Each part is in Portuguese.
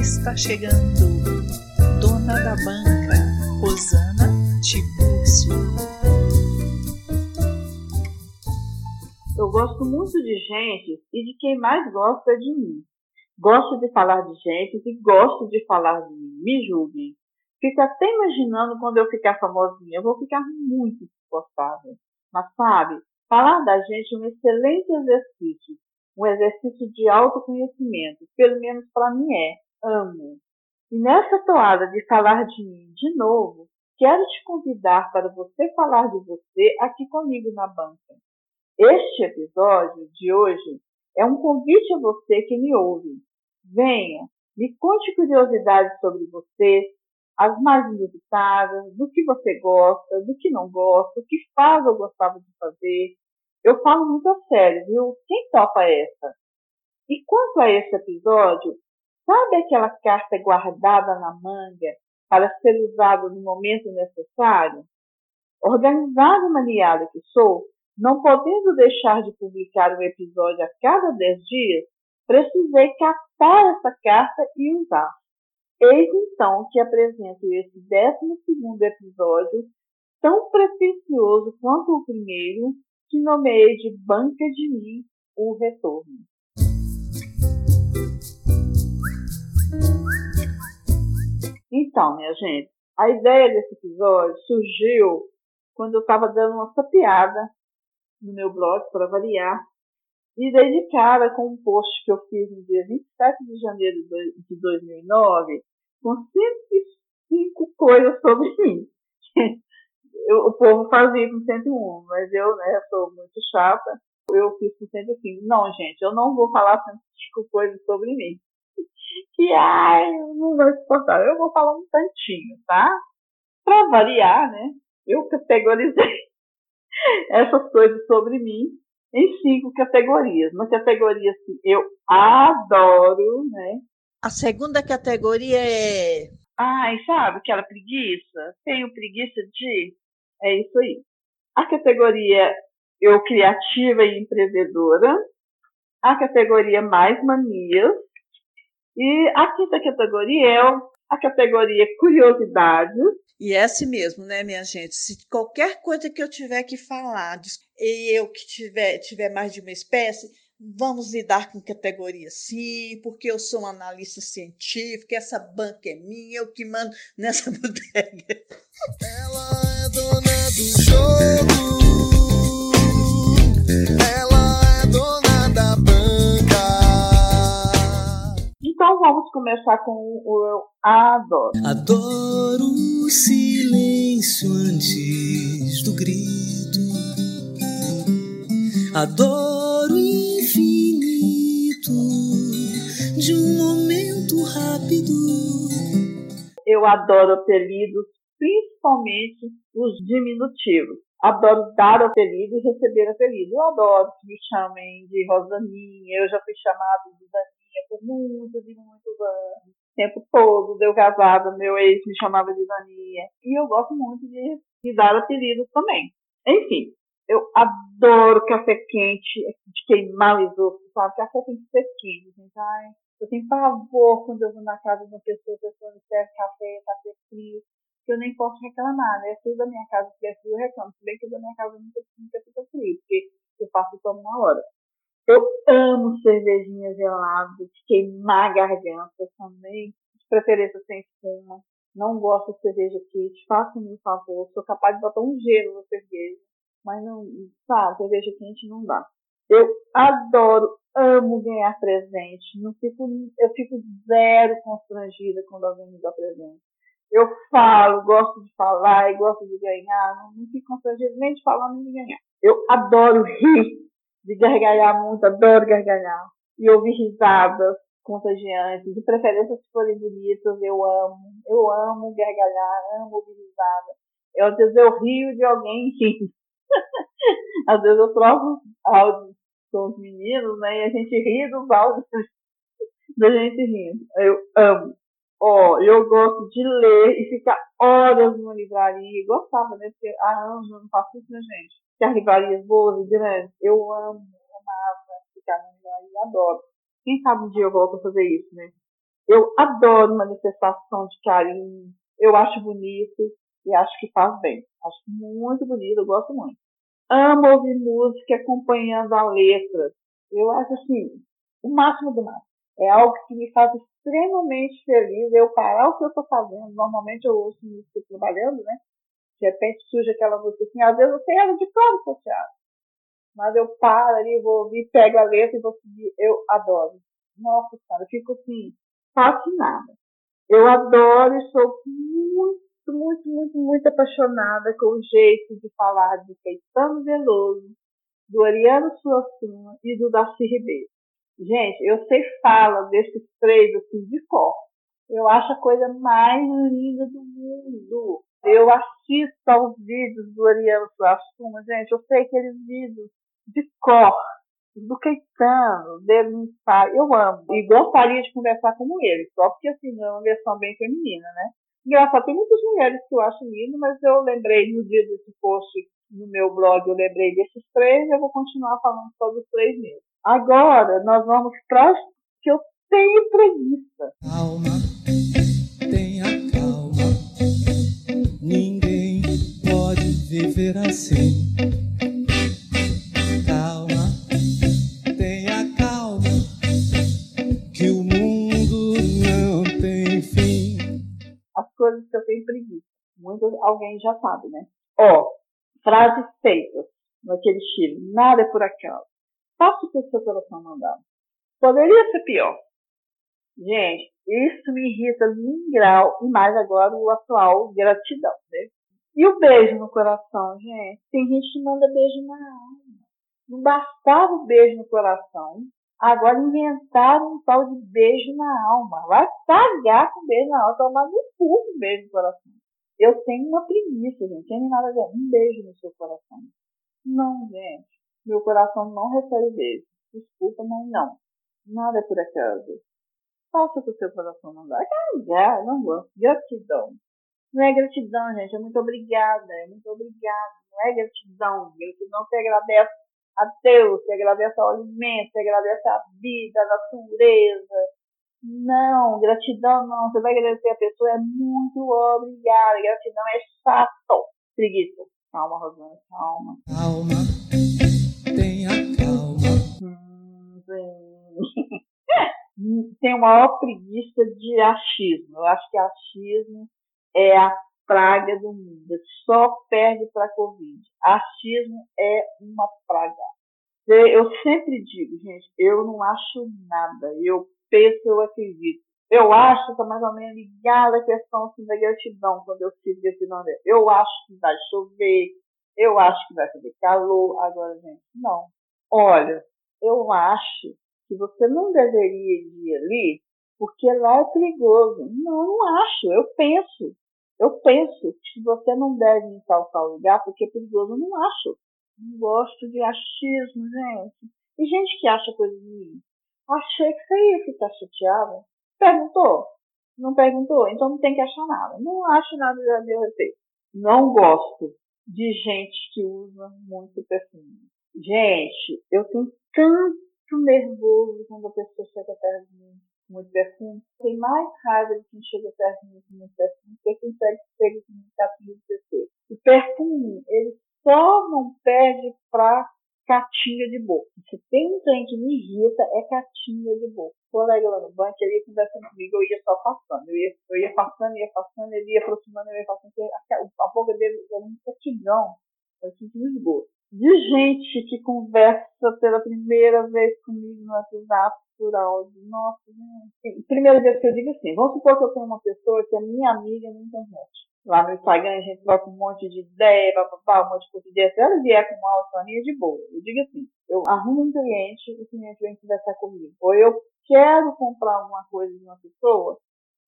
está chegando. Dona da banca, Rosana Tibúrcio. Eu gosto muito de gente e de quem mais gosta de mim. Gosto de falar de gente e gosto de falar de mim. Me julguem. Fico até imaginando quando eu ficar famosinha. Eu vou ficar muito desconfortável. Mas sabe, falar da gente é um excelente exercício um exercício de autoconhecimento, pelo menos para mim é, amo. E nessa toada de falar de mim de novo, quero te convidar para você falar de você aqui comigo na banca. Este episódio de hoje é um convite a você que me ouve. Venha, me conte curiosidades sobre você, as mais inusitadas, do que você gosta, do que não gosta, o que faz ou gostava de fazer, eu falo muito a sério, viu? Quem topa essa? E quanto a esse episódio, sabe aquela carta guardada na manga para ser usada no momento necessário? Organizada e maniada que sou, não podendo deixar de publicar um episódio a cada dez dias, precisei captar essa carta e usar. Eis então que apresento esse décimo segundo episódio, tão pretensioso quanto o primeiro, que nomeei de Banca de Mim o Retorno. Então, minha gente, a ideia desse episódio surgiu quando eu estava dando uma sapiada no meu blog, para variar, e dei de cara com um post que eu fiz no dia 27 de janeiro de 2009, com 105 coisas sobre mim. eu, o povo fazia com 101, mas eu, né, sou muito chata. Eu fiz com 105. Não, gente, eu não vou falar 105 coisas sobre mim. Que, ai, não vai suportar. Eu vou falar um tantinho, tá? Para variar, né? Eu categorizei essas coisas sobre mim em cinco categorias. Uma categoria assim, eu adoro, né? A segunda categoria é. Ai, sabe aquela preguiça? Tenho preguiça de é isso aí. A categoria eu criativa e empreendedora. A categoria mais manias. E a quinta categoria é a categoria curiosidades. E é assim mesmo, né, minha gente? Se qualquer coisa que eu tiver que falar e eu que tiver, tiver mais de uma espécie, vamos lidar com categoria sim, porque eu sou um analista científico, essa banca é minha, eu que mando nessa bodega. Ela dona do jogo. Então vamos começar com o eu adoro. Adoro o silêncio antes do grito. Adoro o infinito de um momento rápido. Eu adoro apelidos principalmente os diminutivos. Adoro dar apelido e receber apelido. Eu adoro que me chamem de Rosaninha. Eu já fui chamada de Daninha por muitos e muitos anos. O tempo todo, eu casada, meu ex me chamava de Daninha. E eu gosto muito de, dar apelidos também. Enfim, eu adoro café quente, de queimar o esôfago, sabe? Café tem que ser quente, gente. Ai, eu tenho pavor quando eu vou na casa de uma pessoa, a pessoa me serve café, café frio que eu nem posso reclamar, né? Se o da minha casa tiver frio, eu reclamo. Se bem que o da minha casa nunca, nunca fica frio, porque eu faço o tomo na hora. Eu amo cervejinha gelada, de queimar a garganta também, de preferência sem espuma. Não gosto de cerveja quente, faça-me um favor. Sou capaz de botar um gelo na cerveja, mas não, sabe, cerveja quente não dá. Eu adoro, amo ganhar presente. Não fico, eu fico zero constrangida quando alguém me dá presente. Eu falo, gosto de falar e gosto de ganhar. Não, não fico constrangido nem de falar nem de ganhar. Eu adoro rir, de gargalhar muito, adoro gargalhar. e ouvir risadas contagiantes, de preferência se forem bonitas, eu amo. Eu amo gargalhar, amo ouvir risada. Eu, às vezes eu rio de alguém que. às vezes eu troco áudios com os meninos, né? E a gente ri dos áudios da gente rindo. Eu amo. Ó, oh, eu gosto de ler e ficar horas numa livraria. Gostava, né? Porque há anos eu não faço isso, né, gente? Que as livrarias boas e grandes. Eu amo, amava ficar na livraria, adoro. Quem sabe um dia eu volto a fazer isso, né? Eu adoro manifestação de carinho. Eu acho bonito e acho que faz bem. Acho muito bonito, eu gosto muito. Amo ouvir música acompanhando a letra. Eu acho assim, o máximo do máximo. É algo que me faz extremamente feliz. Eu parar o que eu estou fazendo. Normalmente eu ouço música trabalhando, né? De repente surge aquela música assim, às vezes eu tenho ela de cor associado. Mas eu paro ali, vou ouvir, pego a letra e vou seguir. Eu adoro. Nossa senhora, eu fico assim, fascinada. Eu adoro e sou muito, muito, muito, muito apaixonada com o jeito de falar de Caetano Veloso, do Ariano Suassuna e do Darcy Ribeiro. Gente, eu sei fala desses três assim de cor. Eu acho a coisa mais linda do mundo. Eu assisto aos vídeos do Ariano Suassuna, gente, eu sei aqueles vídeos de cor, do Caetano, dele pai, eu amo. E gostaria de conversar com ele, só porque assim, é uma versão bem feminina, né? Engraçado, tem muitas mulheres que eu acho lindo, mas eu lembrei no dia desse post no meu blog, eu lembrei desses três e eu vou continuar falando sobre os três mesmo. Agora, nós vamos para que eu tenho preguiça. Calma, tenha calma. Viver assim. Calma, tenha calma. Que o mundo não tem fim. As coisas que eu tenho preguiça. Muito, alguém já sabe, né? Ó, frases feitas naquele estilo. Nada é por acaso Faça o que o seu coração mandar. Poderia ser pior. Gente, isso me irrita num grau, e mais agora o atual gratidão, né? E o beijo no coração, gente? Tem gente que manda beijo na alma. Não bastava o beijo no coração, agora inventaram um tal de beijo na alma. Vai pagar com beijo na alma, tomar no cu com beijo no coração. Eu tenho uma preguiça, gente. Tem nada a ver. Um beijo no seu coração. Não, gente. Meu coração não recebe beijo. Desculpa, mas não. Nada é por acaso. Faça o que o seu coração mandar. Cagar, não gosto. Gratidão. Não é gratidão, gente. É muito obrigada. É muito obrigada. Não é gratidão. Gratidão você agradece a Deus, você agradece ao alimento, você agradece a vida, a natureza. Não, gratidão não. Você vai agradecer a pessoa, é muito obrigada. Gratidão é chato. Preguiça. Calma, Rosana, calma. Calma tenha calma. Tem uma maior preguiça de achismo. Eu acho que achismo é a praga do mundo. Só perde para a Covid. Achismo é uma praga. Eu sempre digo, gente, eu não acho nada. Eu penso, eu acredito. Eu acho que está mais ou menos ligada a questão assim, da gratidão quando eu esse nome. Eu acho que vai chover, eu acho que vai fazer calor. Agora, gente, não. Olha, eu acho que você não deveria ir ali porque lá é perigoso. Não, não acho. Eu penso. Eu penso que você não deve ir em tal, lugar porque é perigoso. Eu não acho. Não gosto de achismo, gente. E gente que acha coisa mim. Achei que você ia ficar chateada. Perguntou? Não perguntou? Então não tem que achar nada. Não acho nada a meu respeito. Não gosto de gente que usa muito perfume. Gente, eu tenho tanto nervoso quando a pessoa chega perto de mim muito perfume. Tem mais raiva de quem chega perto de muito perfume que quem pega chega com muito capinha de. O perfume, ele só não perde pra catinha de boca. Se tem um trem que me irrita, é catinha de boca. O colega lá no banco, ele ia conversando comigo, eu ia só passando. Eu ia, eu ia passando, ia passando, ele ia aproximando, eu ia passando. A, a boca dele era um catigão, parecia um esgoto. De gente que conversa pela primeira vez comigo no WhatsApp áudio. Nossa, gente. Primeira vez que eu digo assim, vamos supor que eu tenho uma pessoa que é minha amiga na internet. Lá no Instagram a gente troca um monte de ideia, papapá, um monte de coisa. Se ela vier com uma mim, é de boa. Eu digo assim, eu arrumo um cliente, o cliente vem conversar comigo. Ou eu quero comprar alguma coisa de uma pessoa,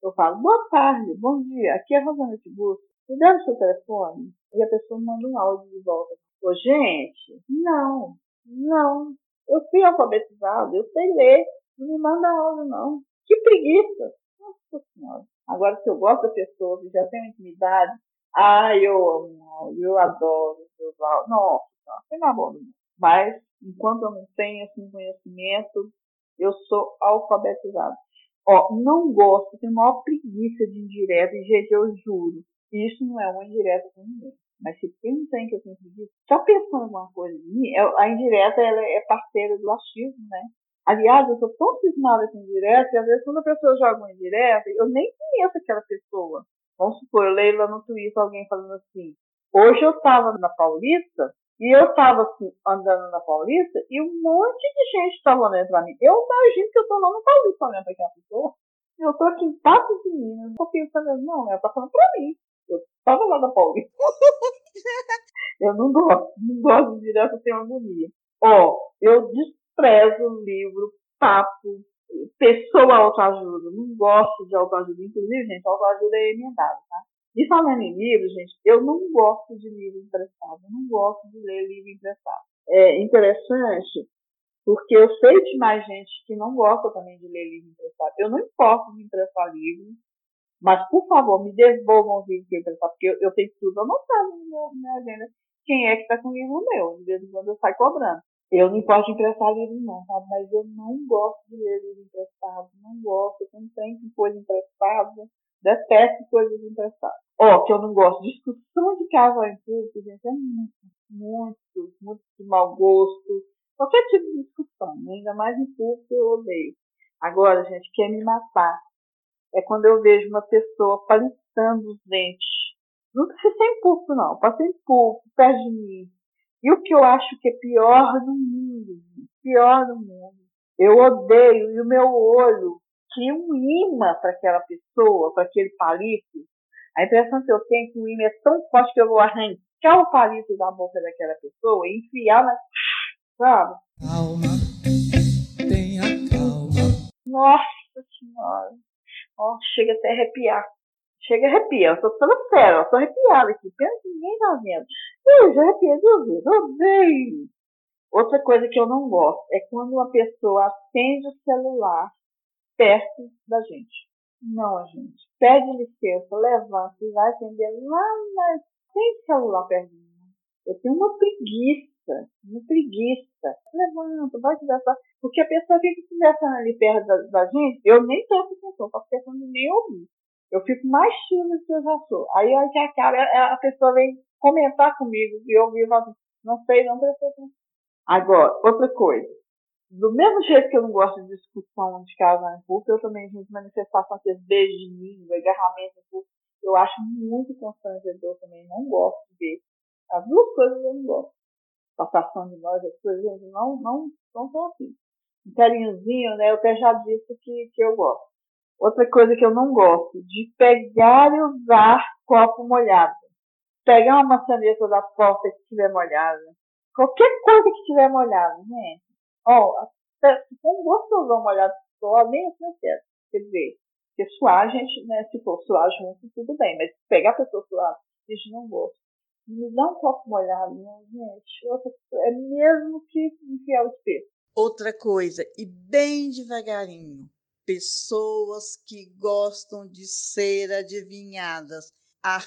eu falo, boa tarde, bom dia, aqui é a Rosana Tiburcio. Me dá o seu telefone? E a pessoa manda um áudio de volta. Ô, gente, não, não. Eu fui alfabetizado, eu sei ler. Não me manda áudio, não. Que preguiça. Nossa Senhora. Agora, se eu gosto da pessoa, que já tem intimidade, ah, eu amo, eu adoro, eu falo, nossa, não é amor. Mas, enquanto eu não tenho esse conhecimento, eu sou alfabetizado. Ó, não gosto, tenho maior preguiça de indireta, e gente, eu juro, isso não é uma indireta com ninguém. Mas se tem tem que eu tenho preguiça, só pensando em alguma coisa de mim, a indireta ela é parceira do achismo, né? Aliás, eu sou tão cismada com indireta, que às vezes quando a pessoa joga uma indireta, eu nem conheço aquela pessoa. Vamos supor, eu leio lá no Twitter alguém falando assim, hoje eu estava na Paulista, e eu estava assim, andando na Paulista, e um monte de gente estava olhando para mim. Eu imagino que eu estou lá no Paulista olhando para aquela pessoa. Eu estou aqui em Patos de Minas, estou pensando, não, ela está falando para mim. Eu estava lá na Paulista. eu não gosto, não gosto de direto, eu tenho agonia. Ó, eu desprezo livro, papo, pessoa autoajuda. Não gosto de autoajuda. Inclusive, gente, autoajuda é emendado, tá? E falando em livro, gente, eu não gosto de livro emprestado. Eu não gosto de ler livro emprestado. É interessante porque eu sei de mais gente que não gosta também de ler livro emprestado. Eu não importo de emprestar livro, mas, por favor, me devolvam o livro que eu emprestar, porque eu, eu tenho tudo anotado na minha agenda. Quem é que está com o livro meu? De vez em quando eu saio cobrando. Eu não posso emprestar livro não, sabe? Mas eu não gosto de ler livro emprestado, não gosto, eu não tenho coisa emprestada, detesto coisas emprestadas. Ó, oh, que eu não gosto, discussão de casal em público, gente, é muito, muito, muito de mau gosto. Qualquer tipo de discussão, né? ainda mais em público eu odeio. Agora, gente, quer me matar é quando eu vejo uma pessoa palitando os dentes. Não precisa ser em público, não. Pode ser em público, perto de mim e o que eu acho que é pior do mundo, pior do mundo, eu odeio, e o meu olho cria um imã para aquela pessoa, para aquele palito. A impressão que eu tenho é que o imã é tão forte que eu vou arrancar o palito da boca daquela pessoa e enfiar na. Sabe? Calma, tenha calma. Nossa Senhora. Oh, chega até a arrepiar. Chega a arrepiar. Eu tô falando sério, eu tô arrepiada aqui. Pensa que ninguém tá vendo. Eu já vezes. Odeio. Outra coisa que eu não gosto é quando uma pessoa acende o celular perto da gente. Não, gente. Pede licença, levanta e vai atender lá na... Tem celular perto de mim. Eu tenho uma preguiça, uma preguiça. Levanta, vai conversar. Porque a pessoa fica conversando ali perto da, da gente, eu nem presto atenção, faço questão de nem ouvir. Eu fico mais tímido do que eu já sou. Aí a que acaba, a pessoa vem comentar comigo e eu vivo assim, não sei, não prestei. Agora, outra coisa. Do mesmo jeito que eu não gosto de discussão de casal em público, eu também, gente, manifestação, aqueles beijos de língua, agarramento em público, eu acho muito constrangedor também, não gosto de. As duas coisas eu não gosto. Passação de nós, as coisas, gente, não, não, não são assim. Um carinhozinho, né, eu até já disse que, que eu gosto. Outra coisa que eu não gosto, de pegar e usar copo molhado. Pegar uma maçaneta da porta que estiver molhada. Qualquer coisa que estiver molhada, gente. Ó, for um gostosão molhado só, nem assim eu. Quer dizer, porque suar, gente, né, se for suar junto, tudo bem. Mas pegar a pessoa suar, a gente não gosta. Me dá um copo molhado, né, gente. Outra, é mesmo que enfiar o espelho. Outra coisa, e bem devagarinho pessoas que gostam de ser adivinhadas. Af,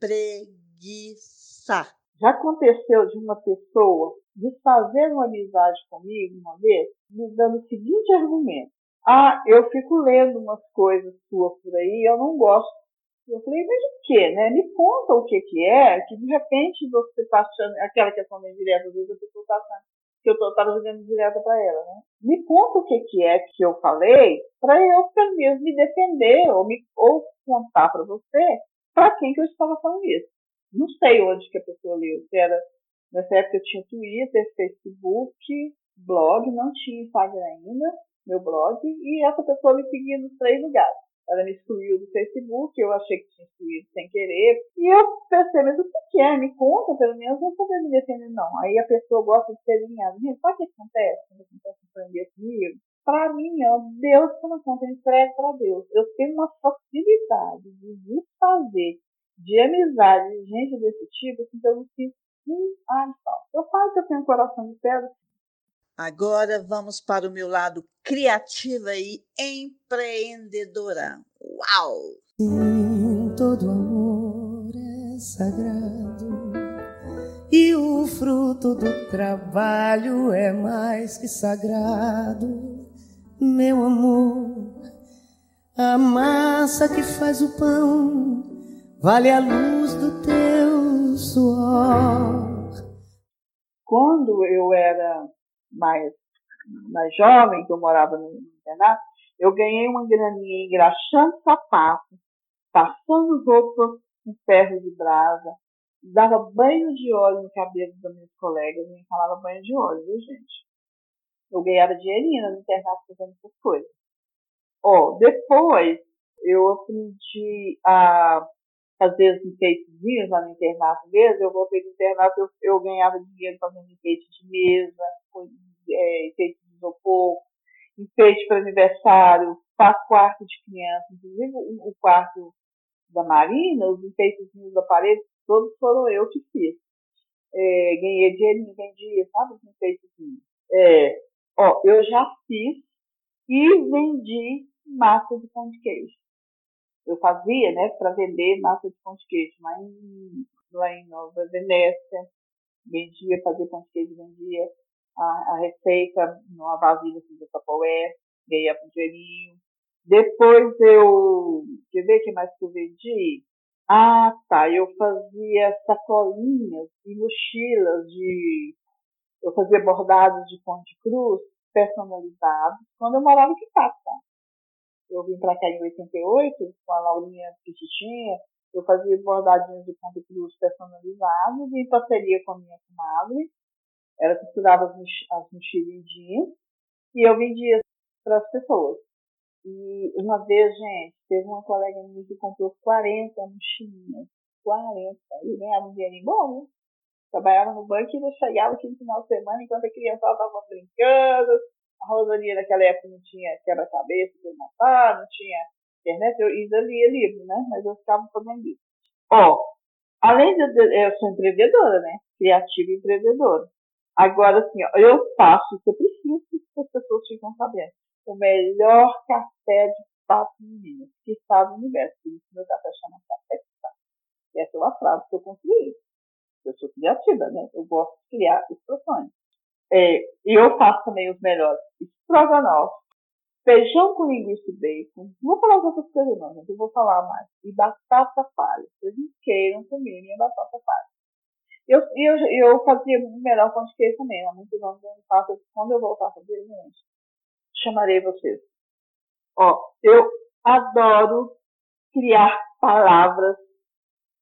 preguiça. Já aconteceu de uma pessoa desfazer uma amizade comigo uma vez, me dando o seguinte argumento. Ah, eu fico lendo umas coisas suas por aí, eu não gosto. Eu falei, mas o que, né? Me conta o que que é, que de repente você está achando, aquela questão da indireta, às vezes a pessoa está achando que eu estava jogando direto para ela, né? Me conta o que, que é que eu falei para eu, pelo menos, me defender ou, me, ou contar para você para quem que eu estava falando isso. Não sei onde que a pessoa leu, se era nessa época eu tinha Twitter, Facebook, blog, não tinha Instagram ainda, meu blog, e essa pessoa me seguia nos três lugares. ela me excluiu do Facebook, eu achei que tinha excluído sem querer. E eu pensei, mas o que é? Me conta, pelo menos eu poder me defender. Não. Aí a pessoa gosta de ser alinhada. Gente, sabe o que acontece quando acontece um comigo? Para mim, ó, Deus toma conta, eu entrego para Deus. Eu tenho uma facilidade de desfazer de amizade de gente desse tipo, assim, que eu não fiz um ano Eu falo que eu tenho um coração de pedra, Agora vamos para o meu lado criativa e empreendedora. Uau! Sim, todo amor é sagrado e o fruto do trabalho é mais que sagrado, meu amor. A massa que faz o pão vale a luz do teu suor. Quando eu era mais, mais jovem, que eu morava no, internato, eu ganhei uma graninha engraxando sapato, passando roupa com ferro de brasa, dava banho de óleo no cabelo dos meus colegas, me falava banho de óleo, viu, gente? Eu ganhava dinheirinho no internato fazendo essas coisas. Ó, depois eu aprendi a fazer os enfeitezinhos lá no internato mesmo. Eu voltei do internato, eu, eu ganhava dinheiro fazendo enfeite de mesa, é, enfeite de isopor, enfeite para aniversário, para quarto de criança, inclusive o, quarto da Marina, os enfeitezinhos da parede, todos foram eu que fiz. É, ganhei dinheirinho, vendia, sabe, os enfeitezinhos. É, ó, eu já fiz e vendi massa de pão de queijo eu fazia, né, para vender massa de pão de queijo lá em, lá em Nova Venécia. Vendia, fazia pão de queijo, vendia a, a receita numa vasilha assim, do Tupperware, ganhava um dinheirinho. Depois eu, quer ver o que mais que eu vendi? Ah, tá, eu fazia sacolinhas e mochilas de, eu fazia bordados de de cruz personalizados quando eu morava em Quitata. Eu vim para cá em 88, com a Laurinha Petitinha, eu fazia bordadinhos de ponto cruz personalizados em parceria com a minha comadre. Ela costurava as, mochilinhas e eu vendia para as pessoas. E uma vez, gente, teve uma colega minha que comprou 40 mochilinhas. 40. E ganhava um dinheirinho bom, né? Trabalhava no banco e chegava aqui no final de semana enquanto a criança estava brincando, a Rosalia naquela época não tinha quebra-cabeça para não tinha internet, eu ainda lia livro, né? Mas eu ficava fazendo isso. Ó, além de eu sou empreendedora, né? Criativa e empreendedora. Agora, assim, ó, eu faço o que eu preciso que as pessoas ficam sabendo. O melhor café de papo menino que está no universo. Por isso meu café chama café de papo. E essa é uma frase que eu construí. Eu sou criativa, né? Eu gosto de criar expressões. É, e eu faço também os melhores estrogonofe, feijão com linguiça e bacon. Não vou falar as outras coisas não, gente. Eu vou falar mais. E batata palha. Vocês não queiram comer minha batata palha. Eu, eu, eu fazia melhor pão de queijo também. Há muitos anos eu não faço. Quando eu voltar a fazer, gente, chamarei vocês. Ó, eu adoro criar palavras,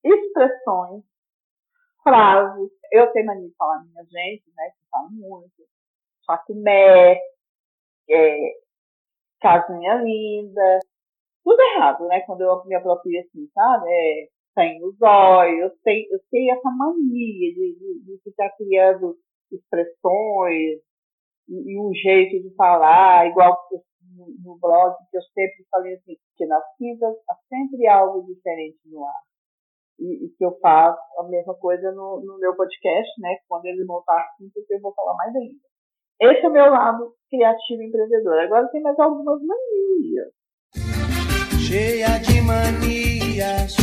expressões frases. Eu tenho mania de falar minha gente, né? Que fala muito. Facumé, é, casinha linda. Tudo errado, né? Quando eu me aproprio assim, sabe? É, tem os olhos, eu tenho, eu tenho essa mania de, de, de ficar criando expressões e, e, um jeito de falar, igual no, no blog, que eu sempre falei assim, que nas quintas há sempre algo diferente no ar e, e, que eu faço a mesma coisa no, no meu podcast, né? Quando ele montar assim, eu vou falar mais ainda. Esse é o meu lado criativo e empreendedor. Agora tem mais algumas manias. Cheia de manias,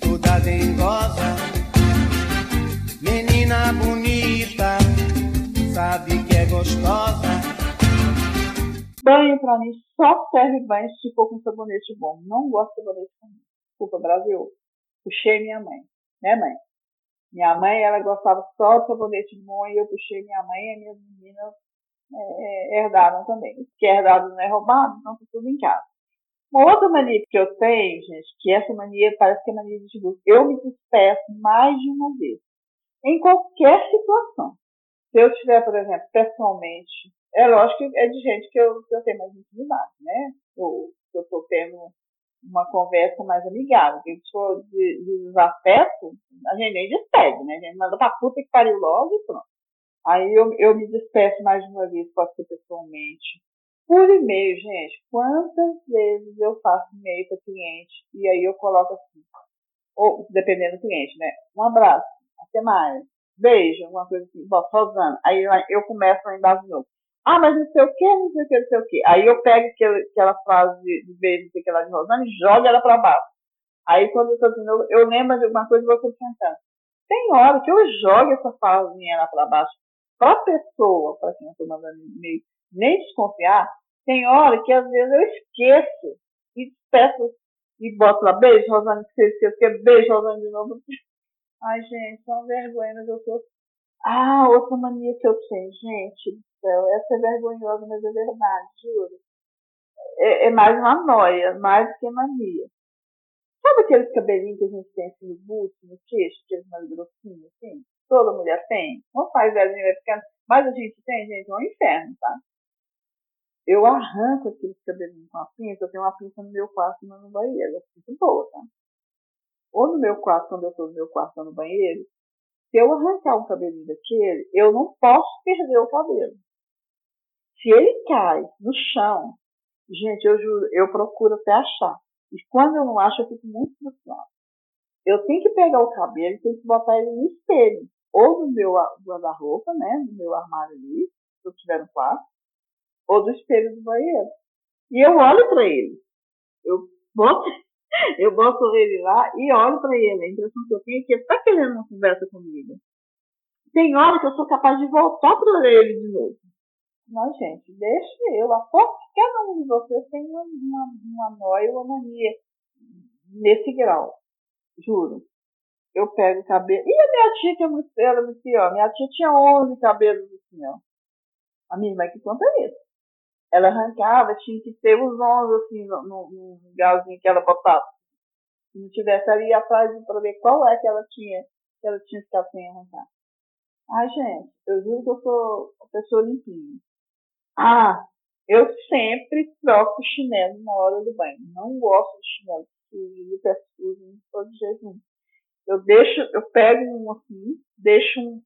toda dengosa, menina bonita, sabe que é gostosa. Banho pra mim só serve banho se for com sabonete bom. Não gosto de sabonete com Desculpa, Brasil puxei minha mãe, né, mãe? Minha mãe, ela gostava só do sabonete bom e eu puxei minha mãe e minhas meninas é, é, herdaram também. Que é herdado não é roubado, então tá tudo em casa. Uma outra mania que eu tenho, gente, que essa mania parece que é mania de desgosto. Eu me despeço mais de uma vez. Em qualquer situação. Se eu estiver, por exemplo, pessoalmente, é lógico que é de gente que eu, que eu tenho mais intimidade, né? Ou que eu estou tendo uma conversa mais amigável. Porque se for de, de desafeto, a gente nem despede, né? A gente manda pra puta que pariu logo e pronto. Aí eu, eu me despeço mais de uma vez, pode ser pessoalmente. Por e-mail, gente, quantas vezes eu faço e-mail para cliente e aí eu coloco assim, ou dependendo do cliente, né? Um abraço, até mais, beijo, alguma coisa assim, bom, Rosana. Aí eu começo a embaixo de novo. Ah, mas não sei o que, não sei o que, não sei o que. Aí eu pego aquela, aquela frase de beijo, sei que lá de Rosana e jogo ela para baixo. Aí quando eu estou de novo, eu lembro de alguma coisa e vou acrescentando. Tem hora que eu jogo essa frasinha lá para baixo para a pessoa, para quem eu estou mandando e-mail, nem desconfiar, tem hora que às vezes eu esqueço e peço e boto lá, beijo, Rosane, esqueci, que beijo, Rosane, de novo. Ai, gente, é uma vergonha, mas eu tô. Ah, outra mania que eu tenho, gente do céu, essa é vergonhosa, mas é verdade, juro. É, é mais uma noia, mais do que mania. Sabe aqueles cabelinhos que a gente tem assim no busto, no queixo, aqueles mais grossinhos, assim? Toda mulher tem. Não faz velhinho vai ficando. Mas a gente tem, gente, é um inferno, tá? Eu arranco aqueles cabelinhos com a pinça, eu tenho uma pinça no meu quarto uma no banheiro. É muito boa, tá? Ou no meu quarto, quando eu estou no meu quarto ou no banheiro, se eu arrancar um cabelinho daquele, eu não posso perder o cabelo. Se ele cai no chão, gente, eu juro, eu procuro até achar. E quando eu não acho, eu fico muito frustrada. Eu tenho que pegar o cabelo e tenho que botar ele no espelho. Ou no meu guarda-roupa, né? No meu armário ali, se eu tiver no quarto ou do espelho do banheiro. E eu olho para ele. Eu boto, eu boto ele lá e olho para ele. A impressão que eu tenho é que ele está querendo uma conversa comigo. Tem hora que eu sou capaz de voltar para ele de novo. Mas, gente, deixa eu. Aposto que cada um de vocês tem uma, uma, uma noia, uma mania nesse grau. Juro. Eu pego o cabelo. E a minha tia, que é muito, era muito pior. Minha tia tinha 11 cabelos assim, ó. A minha irmã que conta isso ela arrancava, tinha que ter os 11 assim, no, no, lugarzinho que ela botava. Se não tivesse ali atrás para ver qual é que ela tinha, que ela tinha ficado sem arrancar. Ai, gente, eu juro que eu sou uma pessoa limpinha. Ah, eu sempre troco chinelo na hora do banho. Não gosto de chinelo sujo, de pé sujo, de todo jeito nenhum. Eu deixo, eu pego um assim, deixo um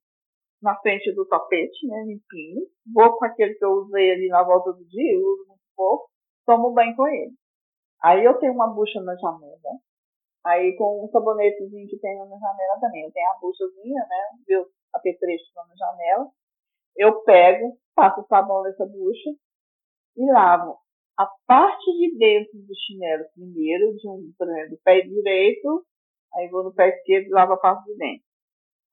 na frente do tapete, né, limpinho. Vou com aquele que eu usei ali na volta do dia, eu uso muito pouco, tomo banho com ele. Aí eu tenho uma bucha na janela, aí com um sabonetezinho que tem na janela também. Eu tenho a buchazinha, né, meu apetrecho na janela. Eu pego, passo o sabão nessa bucha e lavo a parte de dentro do chinelo primeiro, de um, por exemplo, do pé direito, aí vou no pé esquerdo e lavo a parte de dentro.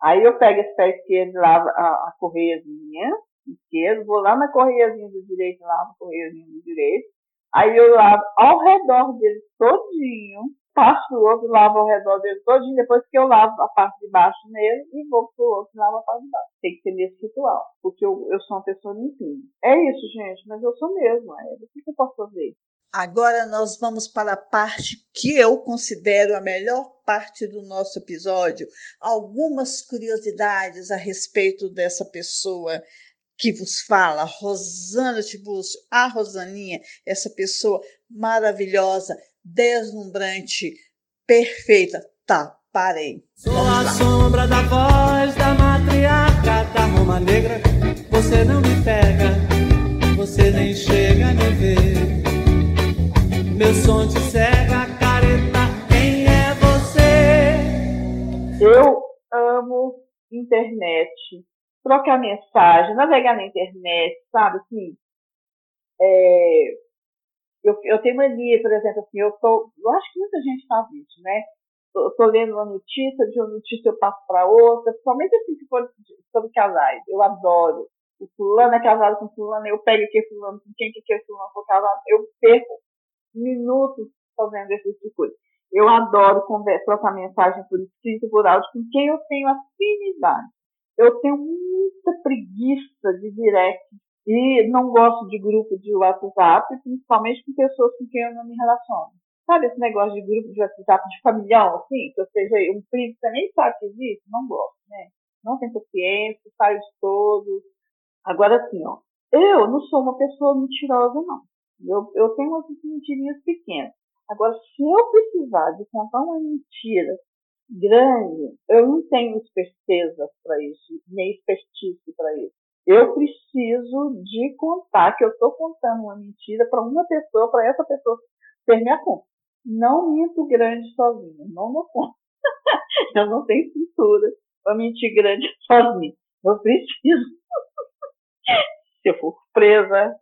Aí eu pego esse pé esquerdo, lavo a, a correiazinha esquerdo, vou lá na correiazinha do direito, lavo a correiazinha do direito. Aí eu lavo ao redor dele todinho, passo o outro, lavo ao redor dele todinho, depois que eu lavo a parte de baixo nele e vou pro outro e lavo a parte de baixo. Tem que ser nesse ritual, porque eu, eu sou uma pessoa limpinha. É isso, gente, mas eu sou mesmo. É. O que eu posso fazer? Agora nós vamos para a parte que eu considero a melhor parte do nosso episódio. Algumas curiosidades a respeito dessa pessoa que vos fala, Rosana Tiburcio, a Rosaninha, essa pessoa maravilhosa, deslumbrante, perfeita. Tá, parei. Sou a sombra da voz da matriarca da Roma Negra. Você não me pega, você nem chega a me ver. Meu som te cega, careta, quem é você? Eu amo internet, trocar mensagem, navegar na internet, sabe, assim, é, eu, eu tenho mania, por exemplo, assim, eu tô, eu acho que muita gente faz isso, né? Eu tô lendo uma notícia, de uma notícia eu passo para outra, principalmente assim, se for sobre casais, eu adoro. O fulano é casado com fulano, eu pego aqui fulano, com quem que é fulano for casado, eu perco minutos fazendo esse tipo de coisa. Eu adoro conversa, trocar mensagem por escrito, por áudio, com quem eu tenho afinidade. Eu tenho muita preguiça de direct e não gosto de grupo de WhatsApp, principalmente com pessoas com quem eu não me relaciono. Sabe esse negócio de grupo de WhatsApp de familhão, assim, que eu seja um primo que você nem sabe que existe? Não gosto, né? Não tenho paciência, saio de todos. Agora, assim, ó, eu não sou uma pessoa mentirosa, não Eu, eu tenho umas mentirinhas pequenas. Agora, se eu precisar de contar uma mentira grande, eu não tenho esperteza para isso, nem expertise para isso. Eu preciso de contar que eu estou contando uma mentira para uma pessoa, para essa pessoa ter minha conta. Não minto grande sozinha, não dou conta. eu não tenho estrutura para mentir grande sozinha. Eu preciso. Se eu for presa,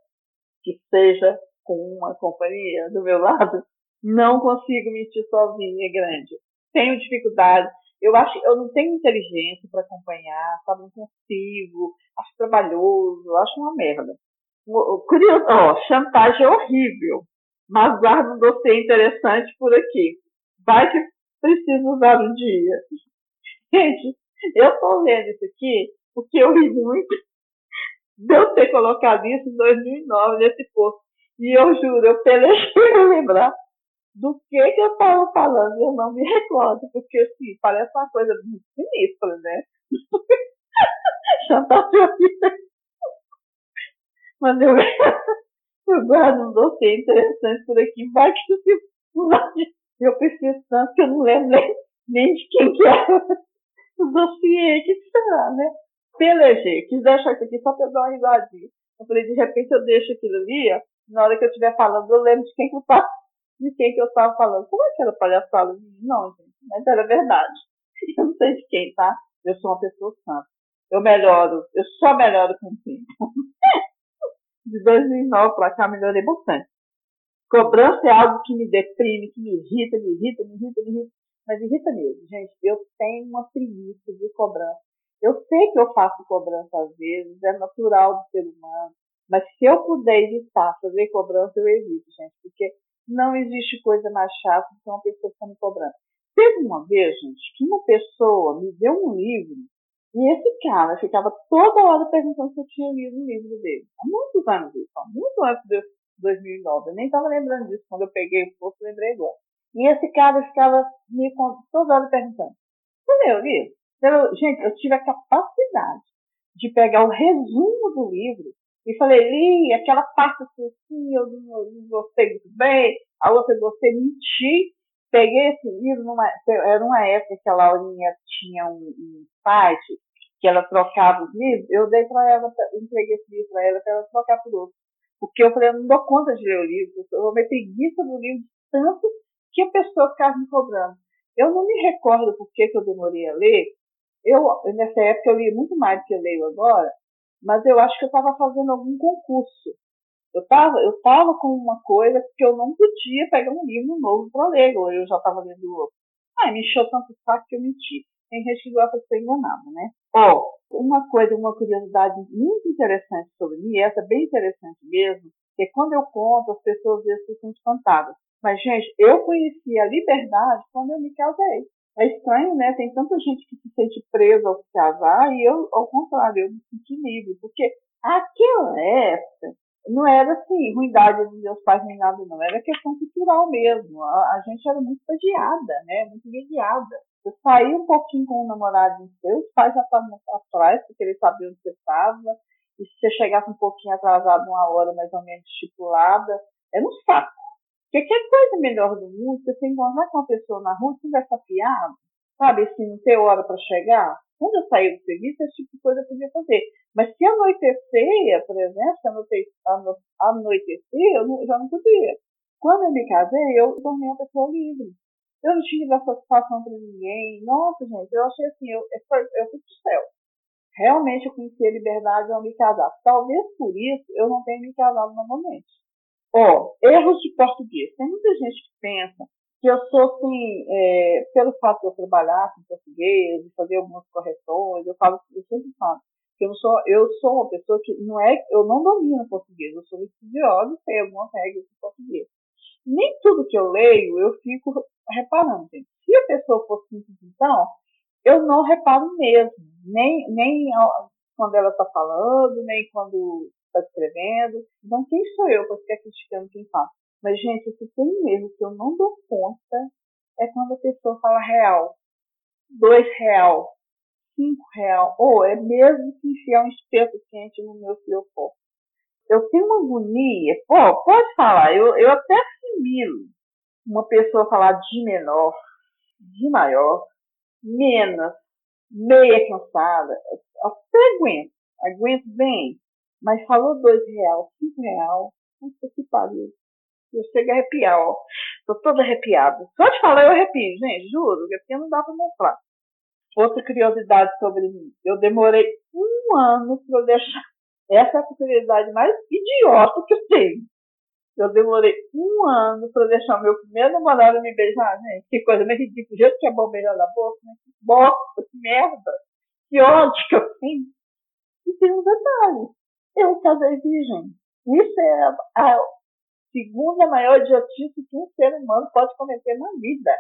que seja com uma companhia do meu lado, não consigo mentir sozinha grande. Tenho dificuldade. Eu acho, eu não tenho inteligência para acompanhar, sabe? Não consigo. Acho trabalhoso, acho uma merda. Curioso, ó, chantagem é horrível, mas guardo um dossiê interessante por aqui. Vai que preciso usar um dia. Gente, eu tô lendo isso aqui porque eu ri muito de eu ter colocado isso em 2009 nesse post. E eu juro, eu pelejei para lembrar do que, que eu estava falando e eu não me recordo, porque assim, parece uma coisa muito sinistra, né? Chantagem Mas eu, eu guardo um dossiê interessante por aqui, vai que eu preciso tanto que eu não lembro nem, de quem que era o dossiê, que será, né? Pelejei, quis deixar isso aqui só para dar uma risadinha. Eu falei, de repente eu deixo aquilo ali, ó, na hora que eu estiver falando, eu lembro de quem que eu estava de quem que eu falando. Como é que era palhaçada? Não, gente, mas era verdade. Eu não sei de quem, tá? Eu sou uma pessoa santa. Eu melhoro, eu só melhoro com o tempo. De 2009 para cá, melhorei bastante. Cobrança é algo que me deprime, que me irrita, me irrita, me irrita, me irrita. Mas irrita mesmo, gente. Eu tenho uma preguiça de cobrança. Eu sei que eu faço cobrança às vezes, é natural do ser humano. Mas se eu puder evitar fazer cobrança, eu evito, gente. Porque não existe coisa mais chata do que uma pessoa ficar me cobrando. Teve uma vez, gente, que uma pessoa me deu um livro e esse cara ficava toda hora perguntando se eu tinha lido o livro dele. Há muitos anos isso, há muito antes de 2009. Eu nem estava lembrando disso. Quando eu peguei o posto, lembrei agora. E esse cara ficava me toda hora perguntando: Você leu o livro? Gente, eu tive a capacidade de pegar o resumo do livro e falei, li, aquela parte assim, eu não, não gostei muito bem, a outra eu gostei, menti. Peguei esse livro, numa, era uma época que a Laurinha tinha um, um site que ela trocava os livros, eu dei para ela, entreguei esse livro para ela para ela trocar por outro. Porque eu falei, eu não dou conta de ler o livro, eu vou ver preguiça do livro tanto que a pessoa ficava me cobrando. Eu não me recordo por que eu demorei a ler. Eu, nessa época, eu li muito mais do que eu leio agora, mas eu acho que eu estava fazendo algum concurso. Eu estava eu tava com uma coisa que eu não podia pegar um livro novo para ler, ou eu já estava lendo outro. Ah, me encheu tanto saco que eu menti. Tem gente que gosta enganado, né? Ó, oh, uma coisa, uma curiosidade muito interessante sobre mim, essa é bem interessante mesmo, que é quando eu conto, as pessoas às vezes ficam espantadas. Mas, gente, eu conheci a liberdade quando eu me casei. É estranho, né? Tem tanta gente que se sente presa ao se casar e eu, ao contrário, eu me senti livre, porque aquela época não era assim, ruindade dos meus pais nem nada, não, era questão cultural mesmo. A, a gente era muito estagiada, né? Muito mediada. Eu saí um pouquinho com o namorado seu, os pais já estavam atrás, porque eles sabiam onde você estava, e se você chegasse um pouquinho atrasado, uma hora mais ou menos estipulada, era um saco. Porque que coisa melhor do mundo você encontrar com uma pessoa na rua, conversar fiado, sabe, assim, não ter hora para chegar. Quando eu saí do serviço, esse tipo de coisa eu podia fazer. Mas se anoitecer, por exemplo, se anoitecer, eu não, já não podia. Quando eu me casei, eu tornei uma pessoa livre. Eu não tive essa satisfação para ninguém. Nossa, gente, eu achei assim, eu, eu, fui, pro céu. Realmente eu conheci a liberdade ao me casar. Talvez por isso eu não tenha me casado novamente. Ó, erros de português. Tem muita gente que pensa que eu sou assim, é, pelo fato de eu trabalhar com português, fazer algumas correções, eu falo, eu sempre falo, que eu sou, eu sou uma pessoa que não é, eu não domino português, eu sou estudiosa e sei algumas regras de português. Nem tudo que eu leio eu fico reparando. Gente. Se a pessoa for simples, então, eu não reparo mesmo, nem, nem quando ela está falando, nem quando está escrevendo. Então, quem sou eu para ficar criticando quem faz? Mas, gente, se tem erro que eu não dou conta, é quando a pessoa fala real. Dois real, cinco real, ou é mesmo que enfiar um espeto quente no meu fiofó. eu tenho uma agonia. Pô, pode falar, eu, eu até assimilo uma pessoa falar de menor, de maior, menos, meia cansada. Até aguento, aguento bem. Mas falou dois real, cinco real, puta que pariu. Eu chego a arrepiar, ó. Tô toda arrepiada. Só de falar eu arrepio, gente, juro, porque não dá pra mostrar. Outra curiosidade sobre mim. Eu demorei um ano para deixar. Essa é a curiosidade mais idiota que eu tenho. Eu demorei um ano para deixar meu primeiro namorado me beijar, gente. Que coisa meio ridícula. O jeito que é bom beijar na boca, né? Que bosta, que merda. Que ódio que eu tenho. E tem um detalhe. Eu casei virgem. Isso é a, segunda maior idiotice que um ser humano pode cometer na vida.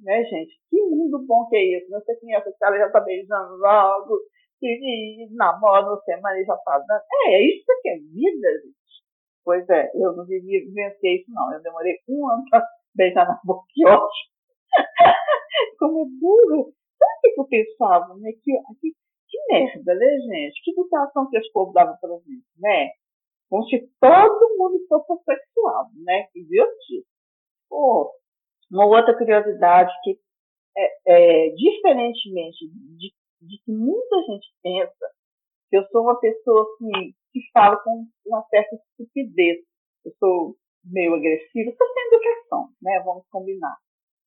Né, gente? Que mundo bom que é isso. Você conhece o cara já tá beijando logo, e, e namora semana e já tá dando. É, é isso que é vida, gente. Pois é, eu não vivi vencer isso, não. Eu demorei um ano pra beijar na boca. Que ótimo. Como é burro. Sabe o que eu pensava, né? Que, que, que merda, né, gente? Que educação que esse povo dava pra gente, né? Como se todo mundo fosse sexual, né? Que idiotice. Pô, uma outra curiosidade que, é, é, diferentemente de, de que muita gente pensa, que eu sou uma pessoa assim, que fala com uma certa estupidez. Eu sou meio agressiva, estou sem educação, né? Vamos combinar.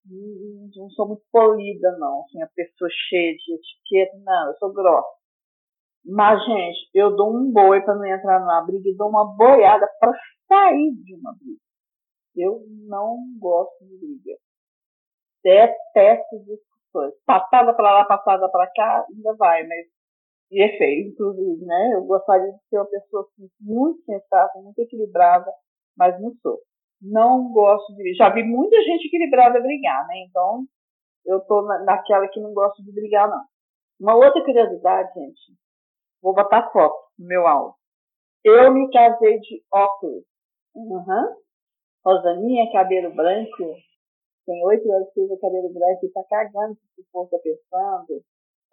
Não, sou muito polida, não. Assim, a pessoa cheia de etiqueta, não, eu sou grossa. Mas, gente, eu dou um boi para não entrar numa briga e dou uma boiada para sair de uma briga. Eu não gosto de briga. Detesto discussões. Passada para lá, passada para cá, ainda vai, mas. E é feio, inclusive, né? Eu gostaria de ser uma pessoa assim, muito sensata, muito equilibrada, mas não sou. Não gosto de. Já vi muita gente equilibrada brigar, né? Então, eu tô naquela que não gosto de brigar, não. Uma outra curiosidade, gente. Vou botar foto no meu áudio. Eu me casei de óculos. Uhum. Rosaninha, cabelo branco, tem oito anos que usa cabelo branco e tá cagando se for tá pensando.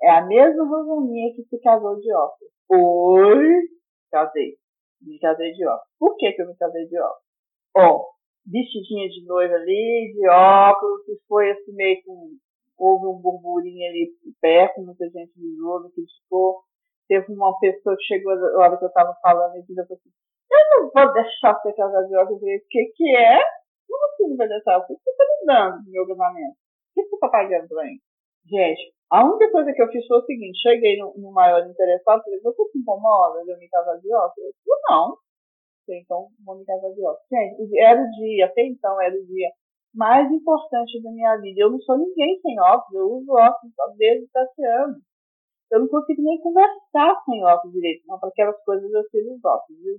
É a mesma Rosaninha que se casou de óculos. Oi, casei. Me casei de óculos. Por que, que eu me casei de óculos? Ó, vestidinha de noiva ali, de óculos, que foi assim meio com. Houve um burburinho ali perto, muita gente zoou, me criticou. Teve uma pessoa que chegou na hora que eu tava falando e disse assim, eu não vou deixar você casar de óculos. Eu falei, o que que é? Como assim não vai deixar? O que você está me dando no meu casamento? O que você está pagando para mim? Gente, a única coisa que eu fiz foi o seguinte, cheguei no, no maior interessado, falei, você se incomoda de eu me casar de óculos? Eu não. Então, de óculos. Gente, era o dia, até então era o dia mais importante da minha vida. Eu não sou ninguém sem óculos, eu uso óculos desde 7 anos. Eu não consigo nem conversar sem óculos direito, não, para aquelas coisas eu tiro os óculos, viu?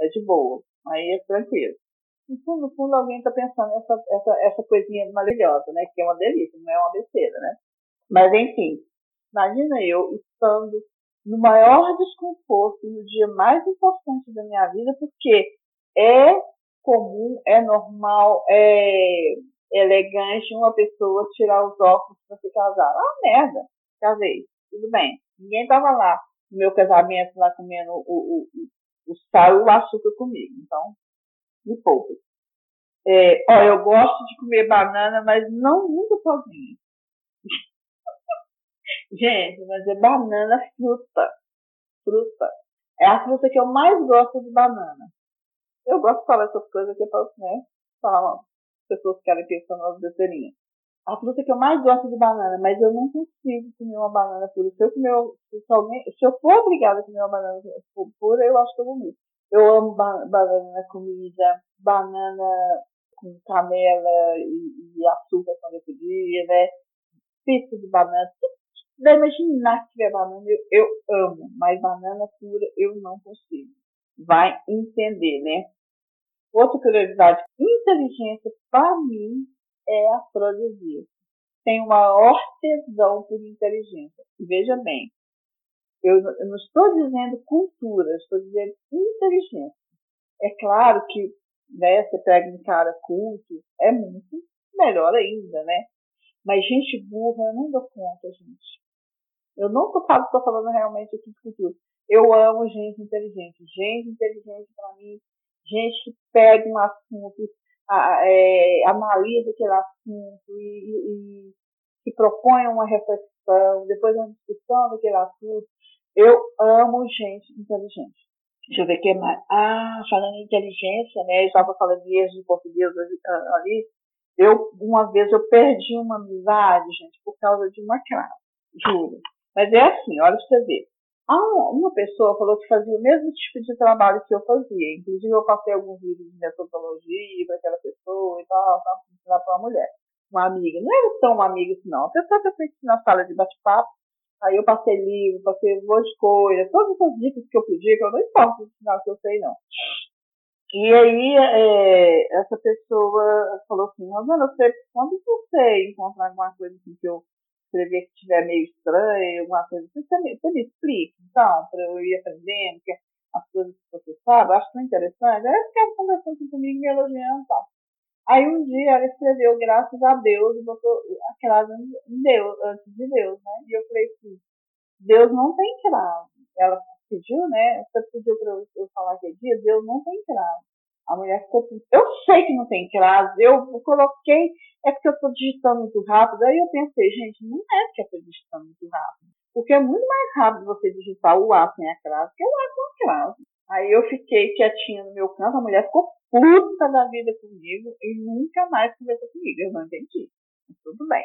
É de boa, aí é tranquilo. No fundo, no fundo, alguém está pensando essa, essa, essa coisinha maravilhosa, né? Que é uma delícia, não é uma besteira, né? Mas, enfim, imagina eu estando no maior desconforto no dia mais importante da minha vida, porque é comum, é normal, é elegante uma pessoa tirar os óculos para se casar. Ah, merda, casei, tudo bem. Ninguém estava lá no meu casamento, lá comendo o, o, o, o sal e o açúcar comigo. Então, me poupe. É, ó, eu gosto de comer banana, mas não muito sozinho. Gente, mas é banana fruta. Fruta. É a fruta que eu mais gosto de banana. Eu gosto de falar essas coisas aqui para né, falar as pessoas que querem pensar nas besteirinhas. A fruta que eu mais gosto de banana, mas eu não consigo comer uma banana pura. Se eu, comer, se, alguém, se eu for obrigada a comer uma banana pura, eu acho que eu vomito. Eu amo banana comida, banana com canela e, e açúcar quando eu podia, né? Pizza de banana. Dá imaginar que tiver banana, eu, eu amo, mas banana pura eu não consigo. Vai entender, né? Outra curiosidade, inteligência para mim é afrodisíaco. Tem o maior tesão por inteligência. veja bem, eu, eu não estou dizendo cultura, estou dizendo inteligência. É claro que né, você pega um cara culto, é muito melhor ainda, né? Mas gente burra, eu não dou conta, gente. Eu não estou falando, falando realmente aqui de cultura. Eu amo gente inteligente. Gente inteligente, para mim, gente que pega um assunto, é, analisa aquele assunto e, e, e propõe uma reflexão, depois uma discussão daquele assunto. Eu amo gente inteligente. Deixa eu ver o que mais. Ah, falando em inteligência, né? Eu estava falando de erros de português ah, ali. Eu, uma vez, eu perdi uma amizade, gente, por causa de uma classe. Juro. Mas é assim, olha pra você ver. Uma pessoa falou que fazia o mesmo tipo de trabalho que eu fazia. Inclusive, eu passei alguns livros de metodologia para aquela pessoa e tal, tal ensinar para uma mulher, uma amiga. Não era tão uma amiga assim, não. A pessoa que eu fui na sala de bate-papo, aí eu passei livro, passei um monte de coisa, todas essas dicas que eu podia, que eu não importa ensinar o que eu sei, não. E aí, é, essa pessoa falou assim, Rosana, você, quando você encontrar alguma coisa assim que eu escrever que estiver meio estranho, alguma coisa assim, você me, você me explica, então, para eu ir aprendendo, que as coisas que você sabe, acho tão interessante. Ela ficava conversando comigo, me elogiando e tal. Aí um dia ela escreveu graças a Deus e botou aquela em Deus, antes de Deus, né? E eu falei assim, Deus não tem cravo. Ela pediu, né? Você pediu para eu, eu falar aquele dia, Deus não tem cravo. A mulher ficou. Eu sei que não tem crase, eu coloquei, é porque eu estou digitando muito rápido. Aí eu pensei, gente, não é porque eu estou digitando muito rápido. Porque é muito mais rápido você digitar o A sem a crase que o A com a crase. Aí eu fiquei quietinha no meu canto, a mulher ficou puta da vida comigo e nunca mais conversou comigo. Eu não entendi. Tudo bem.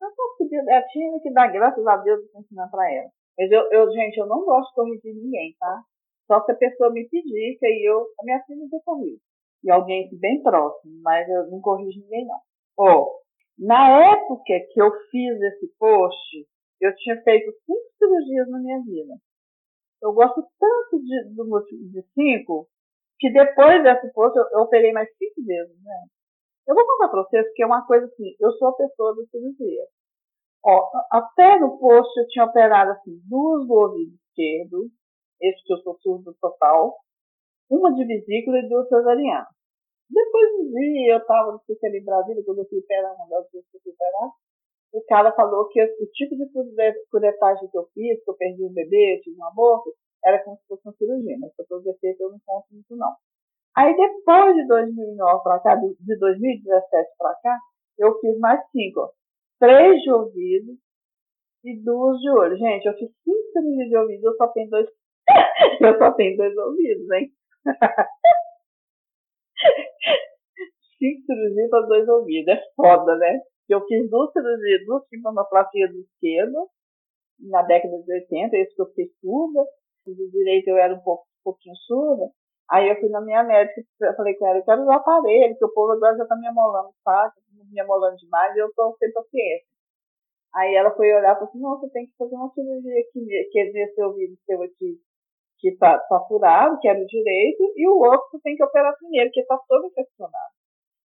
Eu só podia, eu tinha que dar graças a Deus por ensinar para ela. Mas eu, eu, gente, eu não gosto de corrigir ninguém, tá? Só se a pessoa me pedir, que aí eu, a minha filha eu corrijo. E alguém bem próximo, mas eu não corrijo ninguém não. Ó, na época que eu fiz esse post, eu tinha feito cinco cirurgias na minha vida. Eu gosto tanto de, do de cinco, que depois desse post eu, eu operei mais cinco vezes, né? Eu vou contar para vocês que é uma coisa assim, eu sou a pessoa da cirurgia. Ó, até no post eu tinha operado assim, duas do ouvido esquerdo, esse que eu sou surdo total, uma de vesícula e duas cesarianas. Depois um dia eu estava no Cícero em Brasília, quando eu fui operar, uma das vezes que eu fui operar, o cara falou que o tipo de curetagem que eu fiz, que eu perdi um bebê, tive um aborto, era como se fosse uma cirurgia, mas para todos os efeitos eu não conto muito não. Aí depois de 2009 para cá, de 2017 para cá, eu fiz mais cinco, três de ouvido e duas de olho. Gente, eu fiz cinco cirurgias de ouvido, eu só tenho dois eu só tenho dois ouvidos, hein? Cinco cirurgias para dois ouvidos. É foda, né? Eu fiz duas cirurgias, duas timpanoplastias do esquerdo, na década de 80, isso que eu fiquei surda. Do direito eu era um, pouco, um pouquinho surda. Aí eu fui na minha médica e falei com ela, eu quero usar aparelho, que o povo agora já tá me amolando fácil, me amolando demais, e eu tô sem paciência. Aí ela foi olhar e falou assim, não, você tem que fazer uma cirurgia aqui, que é nesse ouvido seu aqui que está tá furado, que era o direito, e o outro tem que operar primeiro, que está todo infeccionado.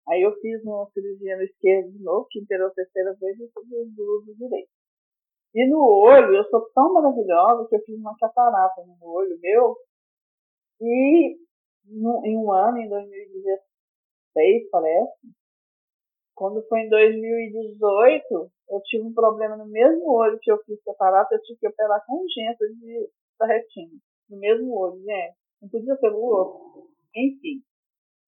Aí eu fiz uma cirurgia no esquerdo de novo, que inteirou a terceira vez e fiz o uso direito. E no olho, eu sou tão maravilhosa que eu fiz uma catarata no olho meu, e no, em um ano, em 2016, parece, quando foi em 2018, eu tive um problema no mesmo olho que eu fiz catarata, eu tive que operar com urgência de, da retina no mesmo olho, né? Não podia ser o outro. Enfim,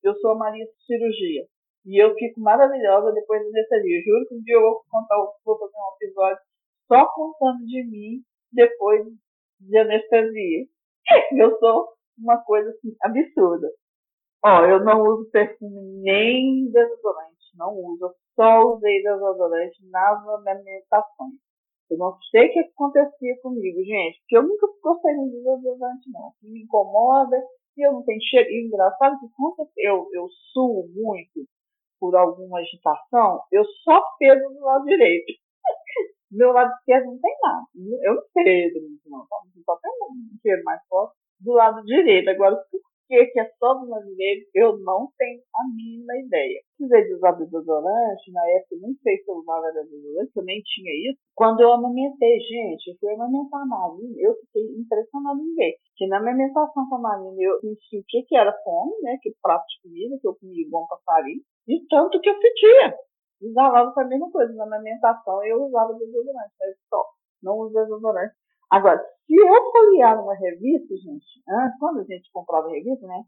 eu sou a Maria Cirurgia. E eu fico maravilhosa depois da. Eu juro que um dia eu vou contar, vou fazer um episódio só contando de mim depois de anestesia. Eu sou uma coisa assim, absurda. Ó, eu não uso perfume nem desodorante. Não uso. Só usei desodorante nas amamentações. Eu não sei o que acontecia comigo, gente, porque eu nunca gostei de desodorante, não. Me incomoda e eu não tenho cheiro. E engraçado que quando eu, eu suo muito por alguma agitação, eu só peso do lado direito. Meu lado esquerdo não tem nada. Eu não peso muito, não. Só tem um cheiro mais forte do lado direito. Agora, por que, que é só do lado direito, eu não tenho a mínima ideia. Precisei de usar desodorante, na época nem sei se eu usava desodorante, eu nem tinha isso. Quando eu amamentei, gente, eu fui amamentar a Marina, eu fiquei impressionada em ver. Que na amamentação com a Marina eu senti o que, que era fome, né, que prato de comida, que eu comia igual um passarinho, e tanto que eu fedia. Usava a mesma coisa, na amamentação eu usava desodorante, mas só, não uso desodorante. Agora, se eu folhear uma revista, gente, antes, quando a gente comprava revista, né?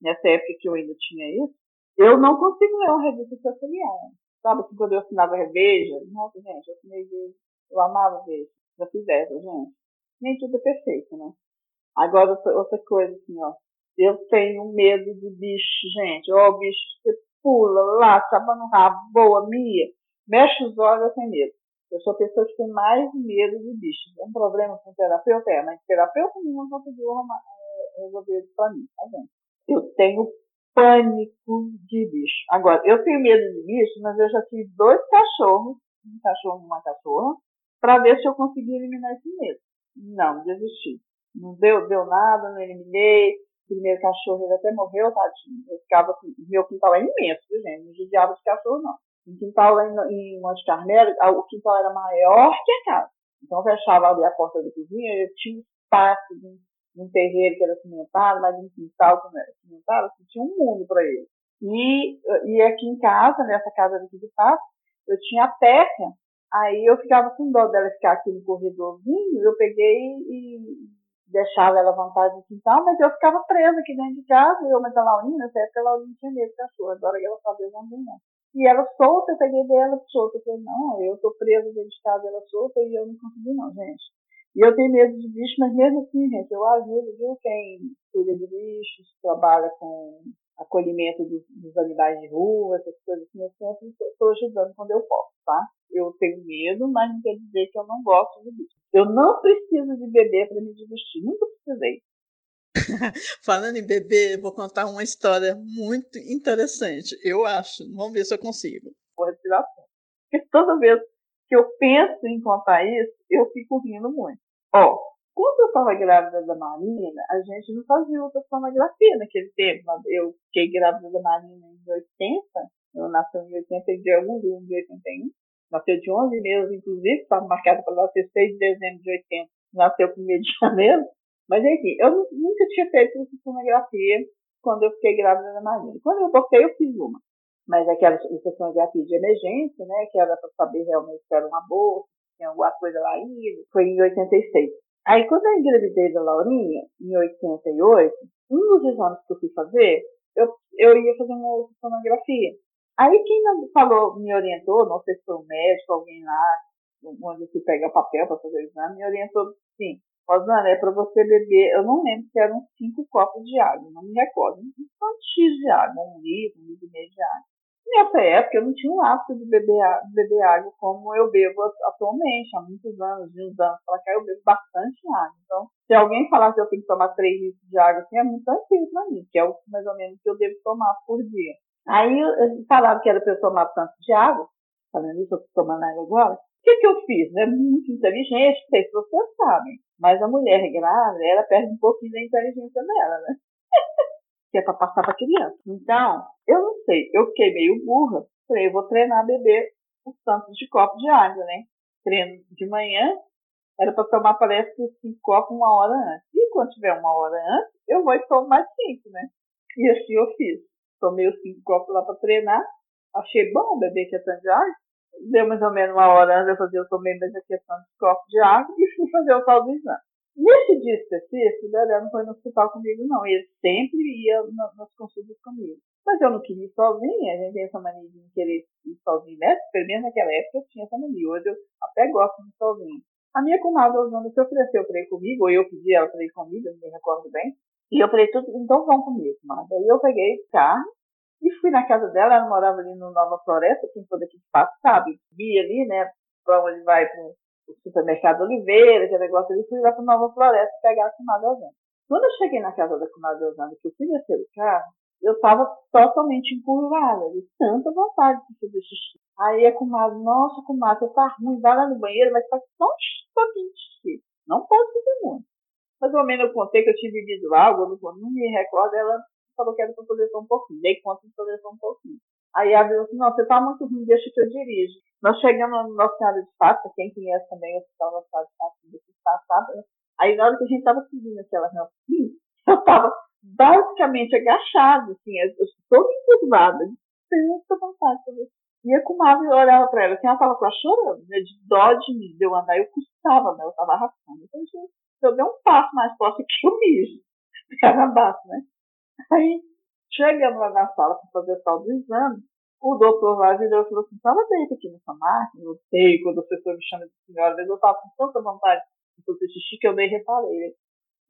Nessa época que eu ainda tinha isso, eu não consigo ler uma revista se eu folhear. Sabe, assim, quando eu assinava Reveja, nossa, gente, eu assinei Veja, eu amava Veja, já fiz essa, gente. Nem tudo é perfeito, né? Agora, outra coisa, assim, ó, eu tenho medo de bicho, gente. Ó, oh, bicho, você pula lá, acaba no rabo, boa, mia, mexe os olhos, eu tenho medo. Eu sou a pessoa que tem mais medo de bichos. É um problema com terapeuta, é, mas terapeuta nenhum conseguiu é, resolver isso pra mim, tá vendo? Eu tenho pânico de bicho. Agora, eu tenho medo de bicho, mas eu já tive dois cachorros, um cachorro e uma cachorra, para ver se eu conseguia eliminar esse medo. Não, desisti. Não deu, deu nada, não eliminei. O primeiro cachorro ele até morreu, tadinho. Eu ficava assim, meu quintal é imenso, gente? Não judiava de cachorro, não. Em quintal em, em Monte Carmelo, o quintal era maior que a casa. Então eu fechava ali a porta da cozinha, eu tinha espaço de um terreiro que era cimentado, mas um quintal que não era cimentado, assim, tinha um mundo para ele. E, e aqui em casa, nessa casa daqui de passo, eu tinha a teca, aí eu ficava com dó dela ficar aqui no corredorzinho, eu peguei e deixava ela à vontade no quintal, mas eu ficava presa aqui dentro de casa, eu, mas a Laurinha, nessa época a Laurinha tinha medo de cachorro, agora ela sabia não não. E ela solta, eu peguei dela solta, eu falei, não, eu tô presa dentro de casa, ela solta, e eu não consegui não, gente. E eu tenho medo de bicho, mas mesmo assim, gente, eu ajudo, viu, quem cuida de bichos, trabalha com acolhimento dos, dos animais de rua, essas coisas assim, eu sempre estou ajudando quando eu posso, tá? Eu tenho medo, mas não quer dizer que eu não gosto de bicho. Eu não preciso de bebê para me divertir, nunca precisei. Falando em bebê, vou contar uma história muito interessante, eu acho. Vamos ver se eu consigo. Vou respiração. Porque toda vez que eu penso em contar isso, eu fico rindo muito. Ó, quando eu estava grávida da Marina, a gente não fazia ultrassonografia naquele tempo. Eu fiquei grávida da Marina em 80, eu nasci em 80 de algum de 81. Nasceu de 11 meses, inclusive, estava marcada para nascer 6 de dezembro de 80. Nasceu 1 de janeiro. Mas enfim, eu nunca tinha feito ultrassonografia quando eu fiquei grávida da Marina. Quando eu botei, eu fiz uma mas aquela ultrassonografia de emergência, né, que era para saber realmente se era uma bolsa, se tinha alguma coisa lá ainda, foi em 86. Aí, quando eu engravidei da Laurinha, em 88, um dos exames que eu fui fazer, eu, eu ia fazer uma ultrassonografia. Aí, quem falou, me orientou, não sei se foi um médico, alguém lá, onde fui pegar o papel para fazer o exame, me orientou, sim, Rosana, é para você beber, eu não lembro se eram cinco copos de água, não me recordo, um X de água, um litro, um litro e meio de água. Nessa época eu não tinha o hábito de beber, beber água como eu bebo atualmente, há muitos anos, de uns anos para cá eu bebo bastante água. Então, se alguém falar que eu tenho que tomar 3 litros de água, assim, é muito tranquilo para mim, que é o mais ou menos que eu devo tomar por dia. Aí falaram que era para eu tomar tanto de água, falando isso, eu estou tomando água agora. O que, que eu fiz? É muito inteligente, não sei se vocês sabem, mas a mulher grávida, ela perde um pouquinho da inteligência dela, né? que é para passar para criança. Então, eu não sei, eu fiquei meio burra. Falei, eu vou treinar a beber os tantos de copo de água, né? Treino de manhã, era para tomar, parece que cinco copos uma hora antes. E quando tiver uma hora antes, eu vou e tomo mais cinco, né? E assim eu fiz. Tomei os cinco copos lá para treinar. Achei bom beber que é tanto de água. Deu mais ou menos uma hora antes eu fazer, eu tomei mais aqui tantos copos de água e fui fazer o tal do exame. Nesse dia específico, o Dedé não foi no hospital comigo, não. Ele sempre ia nas consultas comigo. Mas eu não queria ir sozinha. A gente tem essa mania de querer ir sozinha, né? Pelo menos naquela época eu tinha essa mania. Hoje eu até gosto de ir sozinha. A minha comadre Osana se ofereceu para ir comigo, ou eu pedi ela para ir comigo, não me recordo bem. E eu falei, tudo, então vão comigo, comadre. Aí eu peguei o carro e fui na casa dela. Ela morava ali no Nova Floresta, quem for daqui de Passo sabe. Via ali, né? Para onde vai pro supermercado Oliveira, aquele negócio ali, fui lá para Nova Floresta pegar a comadre Osana. Quando eu cheguei na casa da comadre Osana, que eu fui descer o carro, eu estava totalmente encurvada, de tanta vontade de fazer xixi. Aí a comadre, nossa, comadre, você tá ruim, vai lá no banheiro, mas faz só um pouquinho de xixi. Não pode fazer muito. Mais ou menos eu contei que eu tinha bebido água, não, não me recordo, ela falou que era para poder só um pouquinho. Dei conta de poder só um pouquinho. Aí ela falou assim, não, você tá muito ruim, deixa que eu dirijo. Nós chegamos no Nossa Senhora de Fátima, quem conhece também o Hospital Nossa Senhora de Fátima, desse passado? Aí na hora que a gente estava subindo aquela rampa, eu estava basicamente agachado, assim, eu estou encurvada, de tanta vontade E a comadre olhava para ela, assim, ela estava quase chorando, né, de dó de mim, de eu andar, eu custava, né, eu estava arrastando. Então, se eu der um passo mais próximo que eu mijo, ficava abaixo, né. Aí, chegando lá na sala para fazer o tal do exame, o doutor lá virou e falou assim, fala deita aqui nessa máquina, eu sei, quando a pessoa me chama de senhora, eu estava com tanta vontade de fazer xixi que eu nem reparei.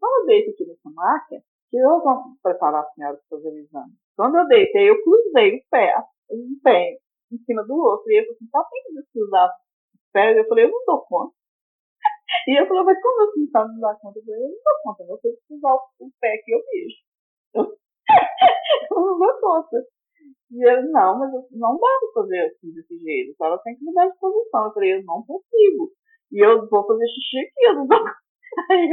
Fala deita aqui nessa máquina, que eu vou preparar a senhora para fazer o exame. Quando eu deitei, eu cruzei o pé, um pé em cima do outro. E ele falou assim, tá que cruzar os pés? Eu falei, eu não dou conta. E eu falei, mas como assim tá não dá conta? Eu falei, eu não dou conta, você precisa cruzar o pé que eu vejo. Não dou conta. E ele, não, mas não dá pra fazer assim desse jeito. Ela tem que mudar de posição. Eu falei, eu não consigo. E eu vou fazer xixi aqui, eu não dou. Aí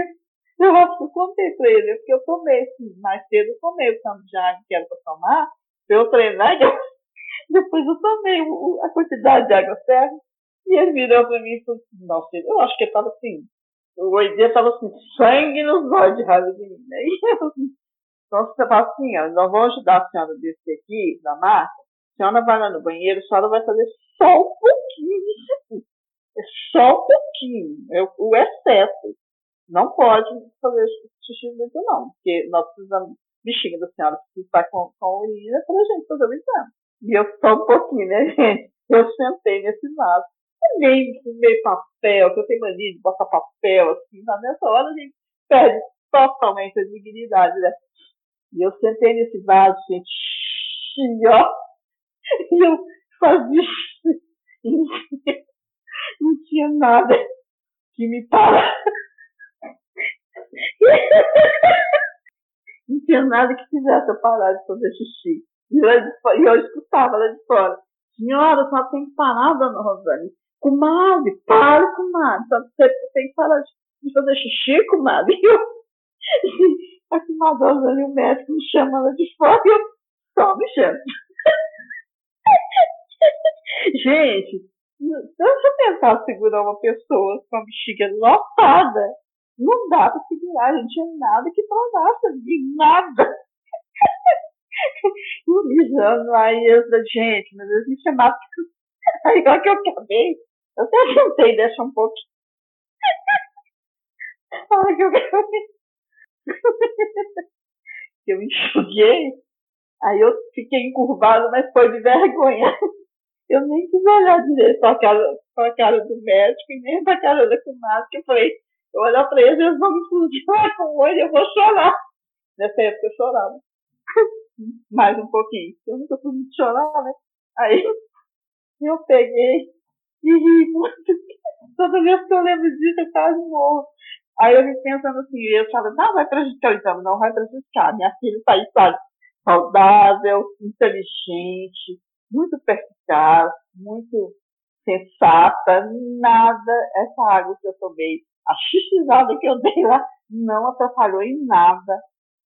eu acho que eu contei pra ele, porque eu tomei, assim, mais cedo eu tomei o tanto de água que era pra tomar, pra eu treinar, depois eu tomei a quantidade de água certa, e ele virou pra mim e falou assim, nossa, eu acho que ele tava assim, o Oidê tava assim, sangue nos olhos de raiva de mim? E eu então você fala assim, ó, nós vamos ajudar a senhora desse aqui, da marca, a senhora vai lá no banheiro, a senhora vai fazer só um pouquinho de xixi. É só um pouquinho, é o, excesso não pode fazer xixi muito não, porque nós precisamos, bexiga da senhora precisa estar com, com urina para a gente fazer o exame. E eu só um pouquinho, né, gente? Eu sentei nesse vaso. Nem meio papel, que eu tenho mania de botar papel, assim, na nessa hora a gente perde totalmente a dignidade, né? E eu sentei nesse vaso, gente, e ó, e eu fazia e não tinha nada que me parasse não tinha nada que fizesse eu parar de fazer xixi. E eu, e eu escutava lá de fora. Senhora, só tem que parar, dona Rosane. Comadre, para, comadre. Você tem que parar de fazer xixi, comadre. E eu, a comadre Rosane, o médico me chama lá de fora e eu só me chamo. Gente, se eu tentar segurar uma pessoa com a bexiga lotada, não dá para segurar, gente tinha nada que provasse de nada. Mijando aí, eu falei, gente, mas eles me chamavam. Aí, igual que eu acabei, eu até tentei deixar um pouquinho. Olha que eu acabei. eu enxuguei, aí eu fiquei encurvado, mas foi de vergonha. Eu nem quis olhar direito para a cara, a cara do médico e nem para a cara da comadre, que eu falei, eu olhar para eles, eles vão me explodir com o olho eu vou chorar. Nessa época eu chorava. Mais um pouquinho. Eu nunca fui muito chorar, né? Aí eu peguei e ri muito. Toda vez que eu lembro disso, eu quase morro. Aí eu fico pensando assim, eu falo, não vai prejudicar o exame, não vai prejudicar. Minha filha está aí, sabe, saudável, inteligente, muito perspicaz, muito sensata, nada, essa água que eu tomei a xixizada que eu dei lá não atrapalhou em nada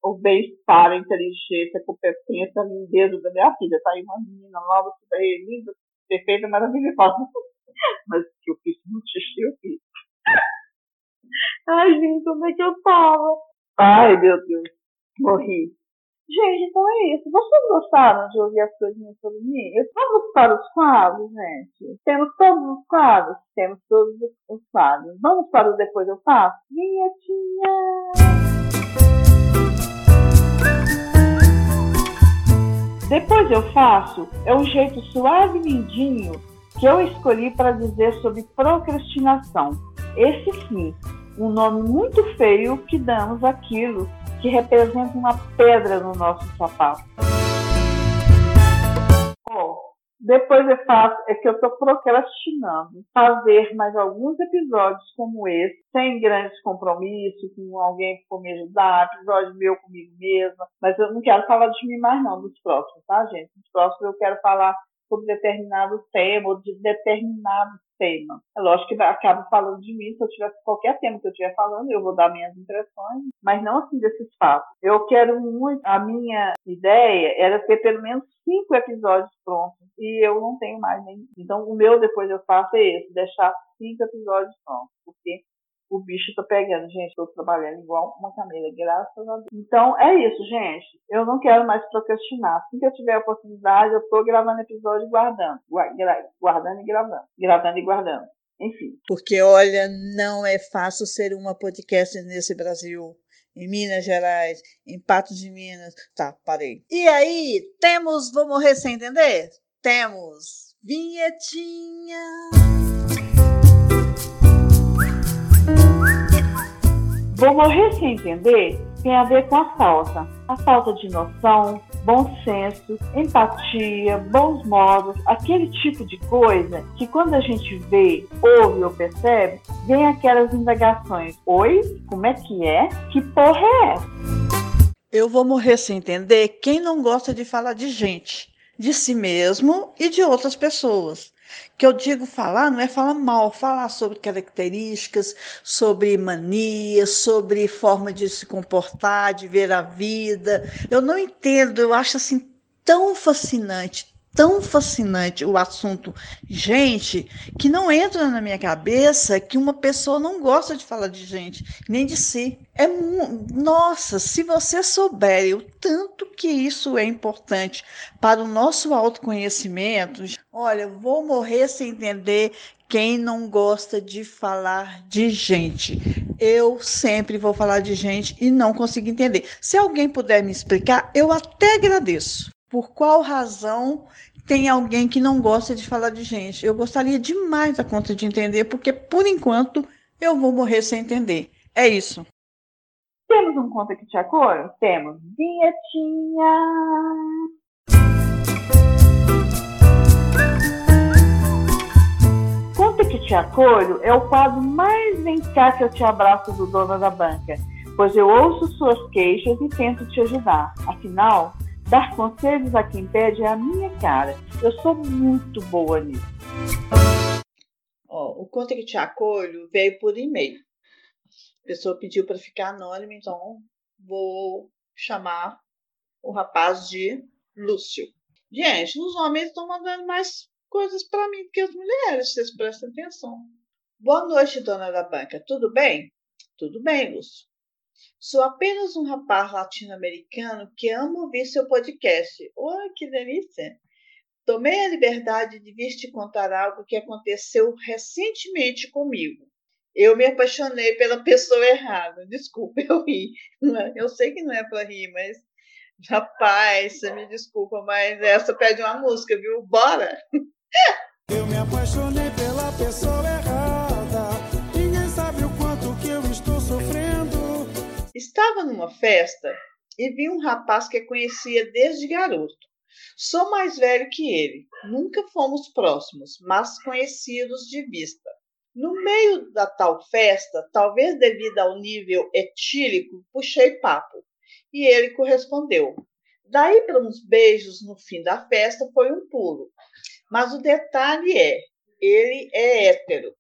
o bem-estar, a inteligência, a competência, a lindeza da minha filha. Tá aí uma menina nova, super linda, perfeita, maravilhosa. Mas que eu fiz muito xixi, eu fiz. Ai, gente, como é que eu tava? Ai, meu Deus, morri. Gente, então é isso. Vocês gostaram de ouvir as coisinhas sobre mim? Vamos para os quadros, gente. Temos todos os quadros? Temos todos os quadros. Vamos para o Depois Eu Faço? Vinhetinha! Depois Eu Faço é um jeito suave e lindinho que eu escolhi para dizer sobre procrastinação. Esse sim, um nome muito feio que damos àquilo que representa uma pedra no nosso sapato. Bom, depois eu faço, é que eu estou procrastinando fazer mais alguns episódios como esse, sem grandes compromissos, com alguém que for me ajudar, episódio meu comigo mesma, mas eu não quero falar de mim mais não, dos próximos, tá, gente? Dos próximos eu quero falar sobre determinado tema ou de determinado tema. É lógico que acaba falando de mim, se eu tiver qualquer tema que eu estiver falando, eu vou dar minhas impressões, mas não assim desses fatos. Eu quero muito, a minha ideia era ter pelo menos cinco episódios prontos, e eu não tenho mais nem. Então, o meu depois eu faço é esse, deixar cinco episódios prontos, porque o bicho tá pegando, gente. Tô trabalhando igual uma camela, graças a Deus. Então é isso, gente. Eu não quero mais procrastinar. Assim que eu tiver a oportunidade, eu tô gravando episódio e guardando. Guardando e gravando. Gravando e guardando. Enfim. Porque, olha, não é fácil ser uma podcast nesse Brasil em Minas Gerais, em Patos de Minas. Tá, parei. E aí, temos Vou Morrer Sem Entender? Temos Vinhetinha. Vou morrer sem entender tem a ver com a falta. A falta de noção, bom senso, empatia, bons modos, aquele tipo de coisa que quando a gente vê, ouve ou percebe, vem aquelas indagações. Oi? Como é que é? Que porra é? Eu vou morrer sem entender quem não gosta de falar de gente, de si mesmo e de outras pessoas que eu digo falar não é falar mal, falar sobre características, sobre manias, sobre forma de se comportar, de ver a vida. Eu não entendo, eu acho assim tão fascinante, tão fascinante o assunto, gente, que não entra na minha cabeça que uma pessoa não gosta de falar de gente, nem de si. É nossa, se você souber o tanto que isso é importante para o nosso autoconhecimento, olha, vou morrer sem entender quem não gosta de falar de gente. Eu sempre vou falar de gente e não consigo entender. Se alguém puder me explicar, eu até agradeço por qual razão tem alguém que não gosta de falar de gente. Eu gostaria demais da conta de entender, porque por enquanto eu vou morrer sem entender. É isso. Temos um conta que te acolhe? Temos. Vinhetinha. Conta que te acolho é o quadro mais vem cá que eu te abraço do dono da banca, pois eu ouço suas queixas e tento te ajudar. Afinal, Dar conselhos a quem pede é a minha cara. Eu sou muito boa nisso. O Conta que te acolho veio por e-mail. A pessoa pediu para ficar anônimo, então vou chamar o rapaz de Lúcio. Gente, os homens estão mandando mais coisas para mim do que as mulheres, vocês prestem atenção. Boa noite, dona da banca. Tudo bem? Tudo bem, Lúcio. Sou apenas um rapaz latino-americano que ama ouvir seu podcast. Oh, que delícia! Tomei a liberdade de vir te contar algo que aconteceu recentemente comigo. Eu me apaixonei pela pessoa errada. Desculpa, eu ri. É, eu sei que não é para rir, mas rapaz, você me desculpa, mas essa pede uma música, viu? Bora! Eu me apaixonei pela pessoa Estava numa festa e vi um rapaz que conhecia desde garoto. Sou mais velho que ele. Nunca fomos próximos, mas conhecidos de vista. No meio da tal festa, talvez devido ao nível etílico, puxei papo e ele correspondeu. Daí para uns beijos no fim da festa foi um pulo. Mas o detalhe é, ele é hétero.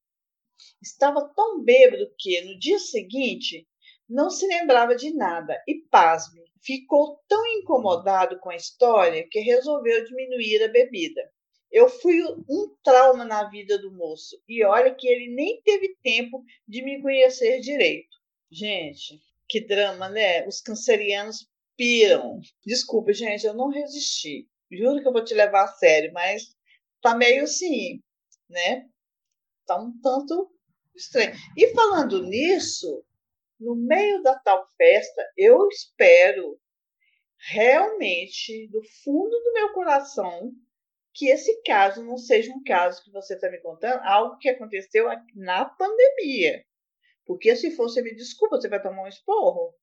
Estava tão bêbado que no dia seguinte não se lembrava de nada e, pasme, ficou tão incomodado com a história que resolveu diminuir a bebida. Eu fui um trauma na vida do moço e olha que ele nem teve tempo de me conhecer direito. Gente, que drama, né? Os cancerianos piram. Desculpa, gente, eu não resisti. Juro que eu vou te levar a sério, mas tá meio assim, né? Tá um tanto estranho. E falando nisso, no meio da tal festa, eu espero realmente, do fundo do meu coração, que esse caso não seja um caso que você está me contando, algo que aconteceu na pandemia. Porque se for, você me desculpa, você vai tomar um esporro.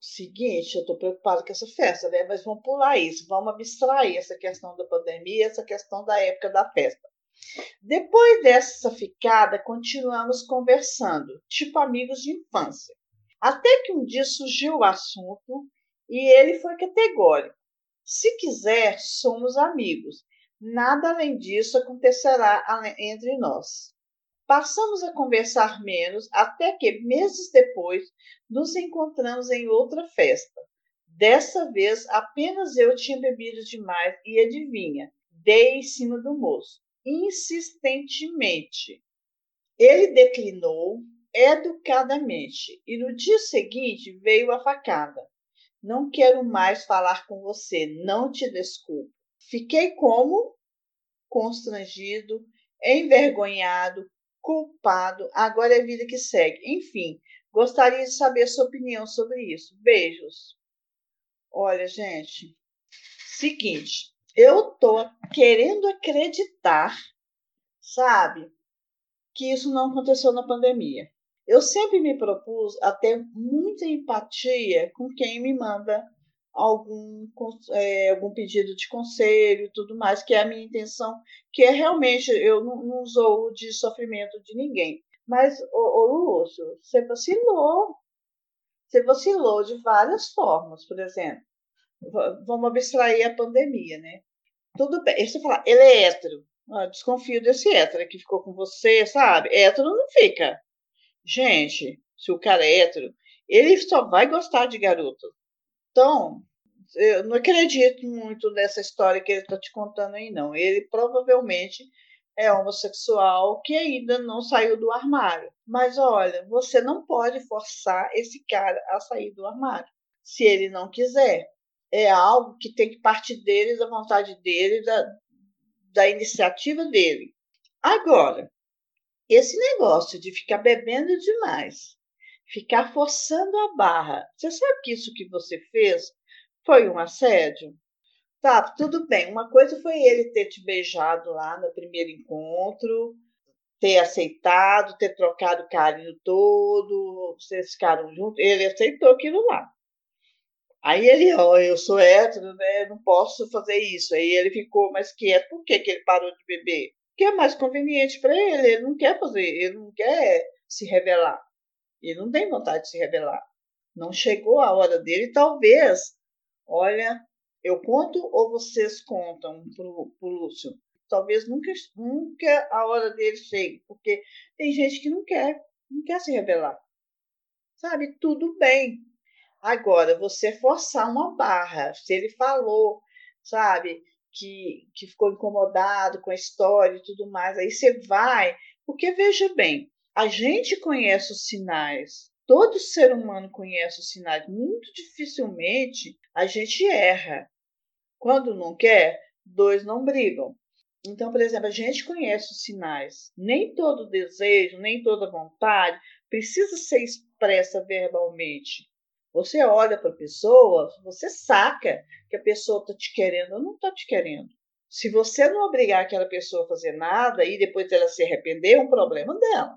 Seguinte, eu estou preocupada com essa festa, né? Mas vamos pular isso, vamos abstrair essa questão da pandemia, essa questão da época da festa. Depois dessa ficada, continuamos conversando, tipo amigos de infância. Até que um dia surgiu o assunto e ele foi categórico. Se quiser, somos amigos. Nada além disso acontecerá entre nós. Passamos a conversar menos até que, meses depois, nos encontramos em outra festa. Dessa vez, apenas eu tinha bebido demais e adivinha, dei em cima do moço, insistentemente. Ele declinou, educadamente e no dia seguinte veio a facada. Não quero mais falar com você, não te desculpo. Fiquei como? Constrangido, envergonhado, culpado. Agora é a vida que segue. Enfim, gostaria de saber a sua opinião sobre isso. Beijos. Olha, gente, seguinte, eu tô querendo acreditar, sabe, que isso não aconteceu na pandemia. Eu sempre me propus a ter muita empatia com quem me manda algum, é, algum pedido de conselho e tudo mais, que é a minha intenção, que é realmente, eu não, não usou de sofrimento de ninguém. Mas, ô, ô Lúcio, você vacilou. Você vacilou de várias formas, por exemplo. Vamos abstrair a pandemia, né? Tudo bem. Você fala, ele é hétero. Ah, desconfio desse hétero que ficou com você, sabe? Hétero não fica. Gente, se o cara é hétero, ele só vai gostar de garoto. Então, eu não acredito muito nessa história que ele está te contando aí, não. Ele provavelmente é homossexual que ainda não saiu do armário. Mas olha, você não pode forçar esse cara a sair do armário se ele não quiser. É algo que tem que partir dele, da vontade dele, da, da iniciativa dele. Agora, esse negócio de ficar bebendo demais, ficar forçando a barra, você sabe que isso que você fez foi um assédio? Tá, tudo bem. Uma coisa foi ele ter te beijado lá no primeiro encontro, ter aceitado, ter trocado o carinho todo, vocês ficaram juntos. Ele aceitou aquilo lá. Aí ele, ó, eu sou hétero, né? Não posso fazer isso. Aí ele ficou mais quieto. Por que, que ele parou de beber? Que é mais conveniente para ele. Ele não quer fazer, ele não quer se revelar. Ele não tem vontade de se revelar. Não chegou a hora dele. Talvez, olha, eu conto ou vocês contam para o Lúcio? Talvez nunca, nunca a hora dele chegue, porque tem gente que não quer, não quer se revelar. Sabe? Tudo bem. Agora, você forçar uma barra, se ele falou, sabe? Que, que ficou incomodado com a história e tudo mais. Aí você vai, porque veja bem, a gente conhece os sinais, todo ser humano conhece os sinais, muito dificilmente a gente erra. Quando não quer, dois não brigam. Então, por exemplo, a gente conhece os sinais. Nem todo desejo, nem toda vontade precisa ser expressa verbalmente. Você olha para a pessoa, você saca que a pessoa está te querendo ou não está te querendo. Se você não obrigar aquela pessoa a fazer nada e depois ela se arrepender, é um problema dela.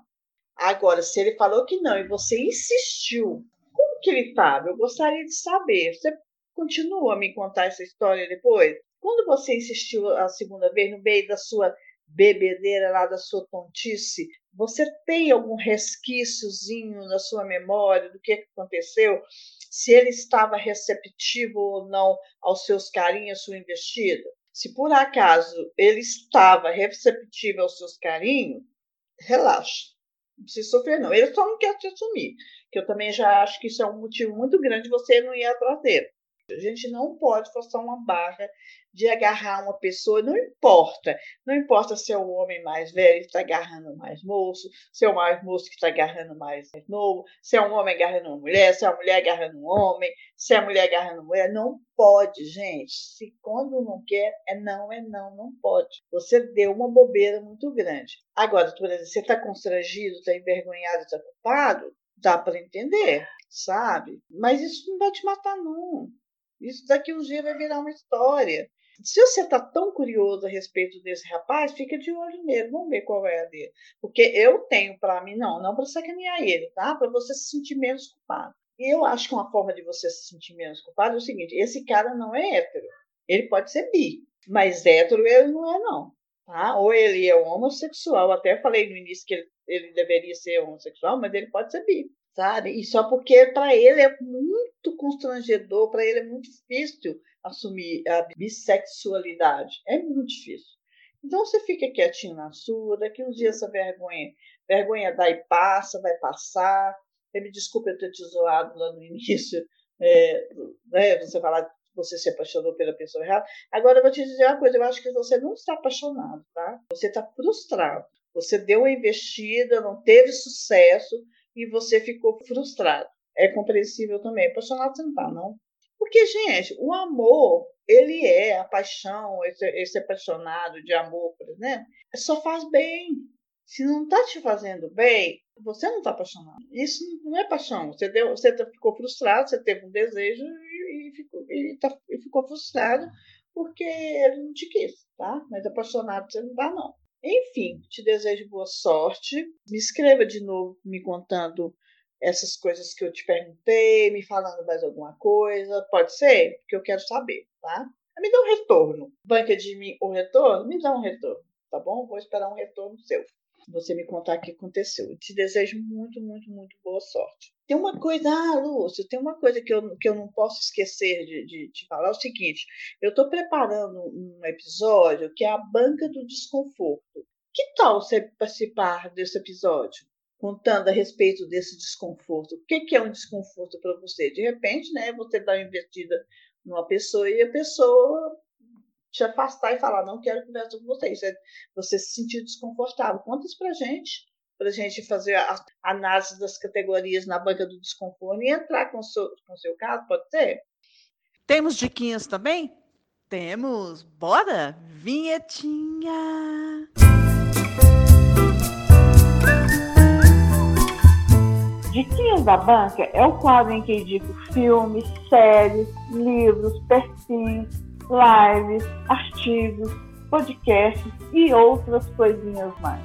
Agora, se ele falou que não e você insistiu, como que ele estava? Eu gostaria de saber. Você continua a me contar essa história depois? Quando você insistiu a segunda vez no meio da sua bebedeira lá, da sua tontice, você tem algum resquíciozinho na sua memória do que aconteceu? Se ele estava receptivo ou não aos seus carinhos, sua investida? Se por acaso ele estava receptivo aos seus carinhos, relaxa. Não precisa sofrer, não. Ele só não quer te assumir. Que eu também já acho que isso é um motivo muito grande você não ir atrás dele. A gente não pode forçar uma barra de agarrar uma pessoa, não importa. Não importa se é o homem mais velho que está agarrando mais moço, se é o mais moço que está agarrando mais novo, se é um homem agarrando uma mulher, se é uma mulher agarrando um homem, se é a mulher agarrando uma mulher. Não pode, gente. Se quando não quer, é não, é não, não pode. Você deu uma bobeira muito grande. Agora, por exemplo, você está constrangido, está envergonhado, está culpado, dá para entender, sabe? Mas isso não vai te matar, não. Isso daqui um dia vai virar uma história. Se você está tão curioso a respeito desse rapaz, fica de olho nele, vamos ver qual é a dele. Porque eu tenho para mim, não, não para sacanear ele, tá? Para você se sentir menos culpado. E eu acho que uma forma de você se sentir menos culpado é o seguinte: esse cara não é hétero. Ele pode ser bi, mas hétero ele não é, não. Tá? Ou ele é homossexual. Até falei no início que ele, ele deveria ser homossexual, mas ele pode ser bi sabe? E só porque para ele é muito constrangedor, para ele é muito difícil assumir a bissexualidade. É muito difícil. Então você fica quietinho na sua, daqui uns dias essa vergonha, vergonha dá e passa, vai passar. Me desculpe eu ter te zoado lá no início, é, né, você falar você se apaixonou pela pessoa errada. Agora eu vou te dizer uma coisa, eu acho que você não está apaixonado, tá? Você está frustrado. Você deu uma investida, não teve sucesso, e você ficou frustrado. É compreensível também. Apaixonado você não tá, não? Porque, gente, o amor, ele é a paixão, esse, esse apaixonado de amor, por exemplo, só faz bem. Se não está te fazendo bem, você não está apaixonado. Isso não é paixão. Você, deu, você ficou frustrado, você teve um desejo e, e, ficou, e, tá, e ficou frustrado porque ele não te quis, tá? Mas apaixonado você não dá, não. Enfim, te desejo boa sorte. Me escreva de novo me contando essas coisas que eu te perguntei, me falando mais alguma coisa. Pode ser? Porque eu quero saber, tá? Me dá um retorno. Banca de mim o retorno? Me dá um retorno, tá bom? Vou esperar um retorno seu você me contar o que aconteceu. Eu te desejo muito, muito, muito boa sorte. Tem uma coisa, ah, Lúcio, tem uma coisa que eu, que eu não posso esquecer de, de te falar: é o seguinte, eu estou preparando um episódio que é a banca do desconforto. Que tal você participar desse episódio? Contando a respeito desse desconforto. O que, é um desconforto para você? De repente, né, você dá uma investida numa pessoa e a pessoa te afastar e falar, não quero conversa com você. Isso é você se sentir desconfortável. Conta isso pra gente, pra gente fazer a análise das categorias na banca do desconforto e entrar com o seu, com o seu caso, pode ser? Temos diquinhas também? Temos. Bora? Vinhetinha! Diquinhas da Banca é o quadro em que indico filmes, séries, livros, perfis, lives, artigos, podcasts e outras coisinhas mais.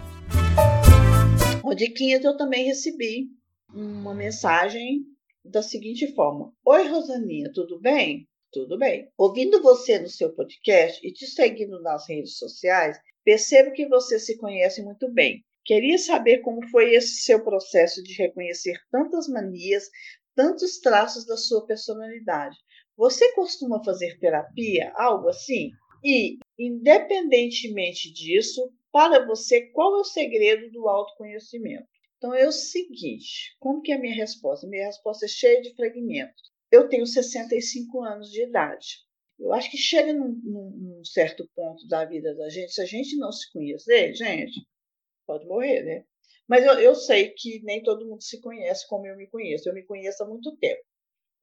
O Diquinhas eu também recebi uma mensagem da seguinte forma: Oi, Rosaninha, tudo bem? Tudo bem. Ouvindo você no seu podcast e te seguindo nas redes sociais, percebo que você se conhece muito bem. Queria saber como foi esse seu processo de reconhecer tantas manias, tantos traços da sua personalidade. Você costuma fazer terapia, algo assim? E, independentemente disso, para você, qual é o segredo do autoconhecimento? Então é o seguinte, como que é a minha resposta? Minha resposta é cheia de fragmentos. Eu tenho 65 anos de idade. Eu acho que chega num, num, certo ponto da vida da gente, se a gente não se conhecer, gente, pode morrer, né? Mas eu, eu sei que nem todo mundo se conhece como eu me conheço. Eu me conheço há muito tempo.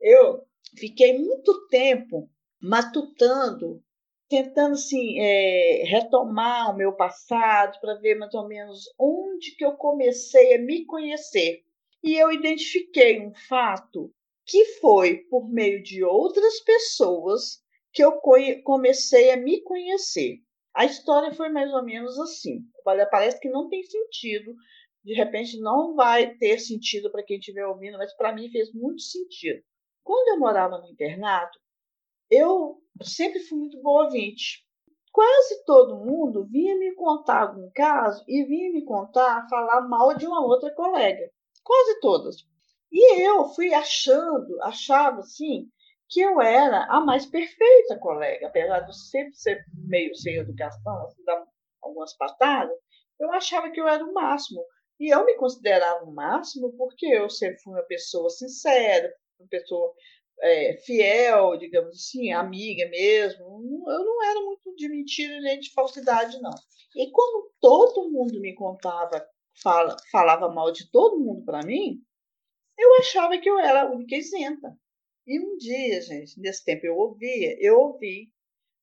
Eu fiquei muito tempo matutando, tentando assim, é, retomar o meu passado para ver mais ou menos onde que eu comecei a me conhecer. E eu identifiquei um fato que foi por meio de outras pessoas que eu comecei a me conhecer. A história foi mais ou menos assim. Olha, parece que não tem sentido, de repente não vai ter sentido para quem estiver ouvindo, mas para mim fez muito sentido. Quando eu morava no internato, eu sempre fui muito boa ouvinte. Quase todo mundo vinha me contar algum caso e vinha me contar, falar mal de uma outra colega. Quase todas. E eu fui achando, achava assim, que eu era a mais perfeita colega, apesar de eu sempre ser meio sem educação, assim, dar algumas patadas, eu achava que eu era o máximo. E eu me considerava o máximo porque eu sempre fui uma pessoa sincera, uma pessoa é, fiel, digamos assim, amiga mesmo. Eu não era muito de mentira nem de falsidade, não. E quando todo mundo me contava, fala, falava mal de todo mundo para mim, eu achava que eu era a única isenta. E um dia, gente, nesse tempo eu ouvia, eu ouvi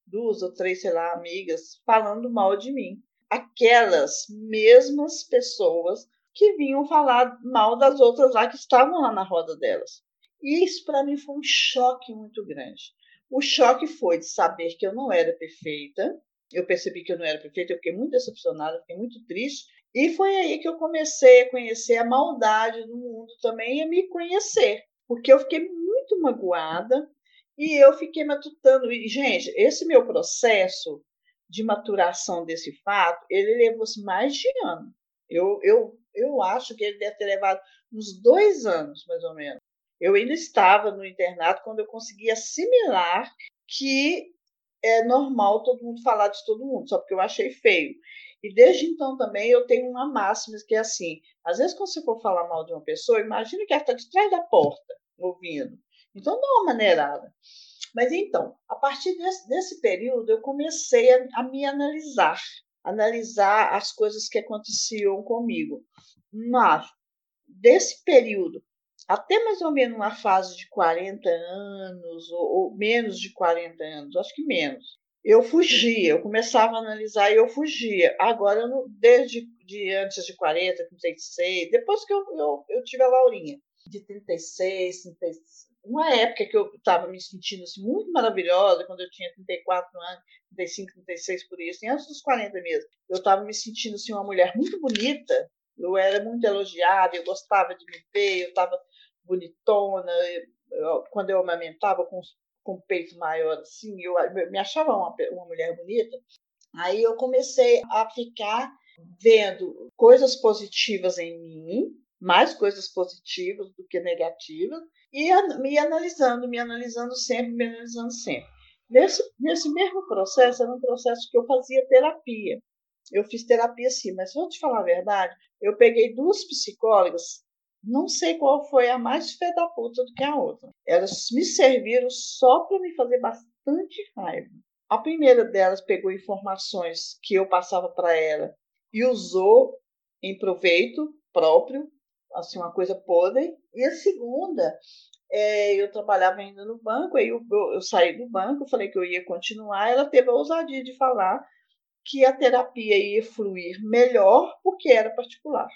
duas ou três, sei lá, amigas falando mal de mim. Aquelas mesmas pessoas que vinham falar mal das outras lá que estavam lá na roda delas. E isso para mim foi um choque muito grande. O choque foi de saber que eu não era perfeita. Eu percebi que eu não era perfeita, eu fiquei muito decepcionada, fiquei muito triste. E foi aí que eu comecei a conhecer a maldade do mundo também e a me conhecer. Porque eu fiquei muito magoada e eu fiquei matutando. E, gente, esse meu processo de maturação desse fato, ele levou mais de ano. Eu, eu, eu acho que ele deve ter levado uns dois anos, mais ou menos. Eu ainda estava no internato quando eu consegui assimilar que é normal todo mundo falar de todo mundo, só porque eu achei feio. E desde então também eu tenho uma máxima que é assim: às vezes, quando você for falar mal de uma pessoa, imagine que ela está de trás da porta, ouvindo. Então, dá uma maneirada. Mas então, a partir desse, desse período, eu comecei a, a me analisar, analisar as coisas que aconteciam comigo. Mas desse período até mais ou menos uma fase de 40 anos, ou, ou, menos de 40 anos, acho que menos. Eu fugia, eu começava a analisar e eu fugia. Agora, eu, desde de antes de 40, 36, depois que eu, eu, eu tive a Laurinha, de 36, 36 uma época que eu estava me sentindo assim, muito maravilhosa, quando eu tinha 34 anos, 35, 36 por isso, antes dos 40 mesmo, eu estava me sentindo assim, uma mulher muito bonita, eu era muito elogiada, eu gostava de me ver, eu estava bonitona. Eu, quando eu amamentava com, com peito maior assim, eu, eu me achava uma, uma mulher bonita. Aí eu comecei a ficar vendo coisas positivas em mim, mais coisas positivas do que negativas, e me analisando, me analisando sempre, me analisando sempre. Nesse, nesse mesmo processo, era um processo que eu fazia terapia. Eu fiz terapia sim, mas vou te falar a verdade, eu peguei duas psicólogas não sei qual foi a mais fé da puta do que a outra. Elas me serviram só para me fazer bastante raiva. A primeira delas pegou informações que eu passava para ela e usou em proveito próprio, assim, uma coisa podre. E a segunda, é, eu trabalhava ainda no banco, aí eu, eu, eu saí do banco, falei que eu ia continuar. Ela teve a ousadia de falar que a terapia ia fluir melhor porque era particular.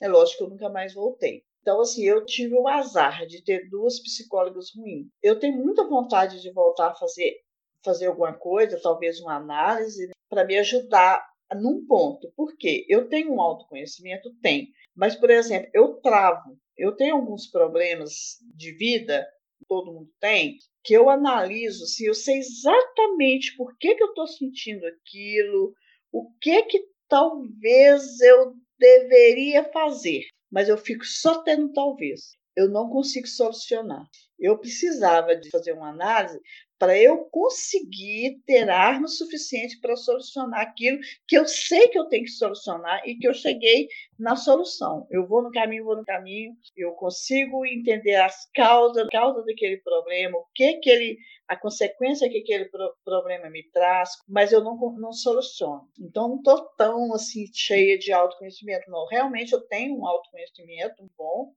É lógico que eu nunca mais voltei. Então, assim, eu tive o azar de ter duas psicólogas ruins. Eu tenho muita vontade de voltar a fazer, fazer alguma coisa, talvez uma análise, para me ajudar num ponto. Por quê? Eu tenho um autoconhecimento? Tem. Mas, por exemplo, eu travo. Eu tenho alguns problemas de vida, todo mundo tem, que eu analiso, se assim, eu sei exatamente por que, que eu estou sentindo aquilo, o que que talvez eu deveria fazer, mas eu fico só tendo talvez. Eu não consigo solucionar. Eu precisava de fazer uma análise para eu conseguir ter arma suficiente para solucionar aquilo que eu sei que eu tenho que solucionar e que eu cheguei na solução. Eu vou no caminho, vou no caminho, eu consigo entender as causas, causa daquele problema, o que que ele a consequência que aquele problema me traz, mas eu não, não soluciono. Então, não estou tão assim cheia de autoconhecimento, não. Realmente eu tenho um autoconhecimento bom,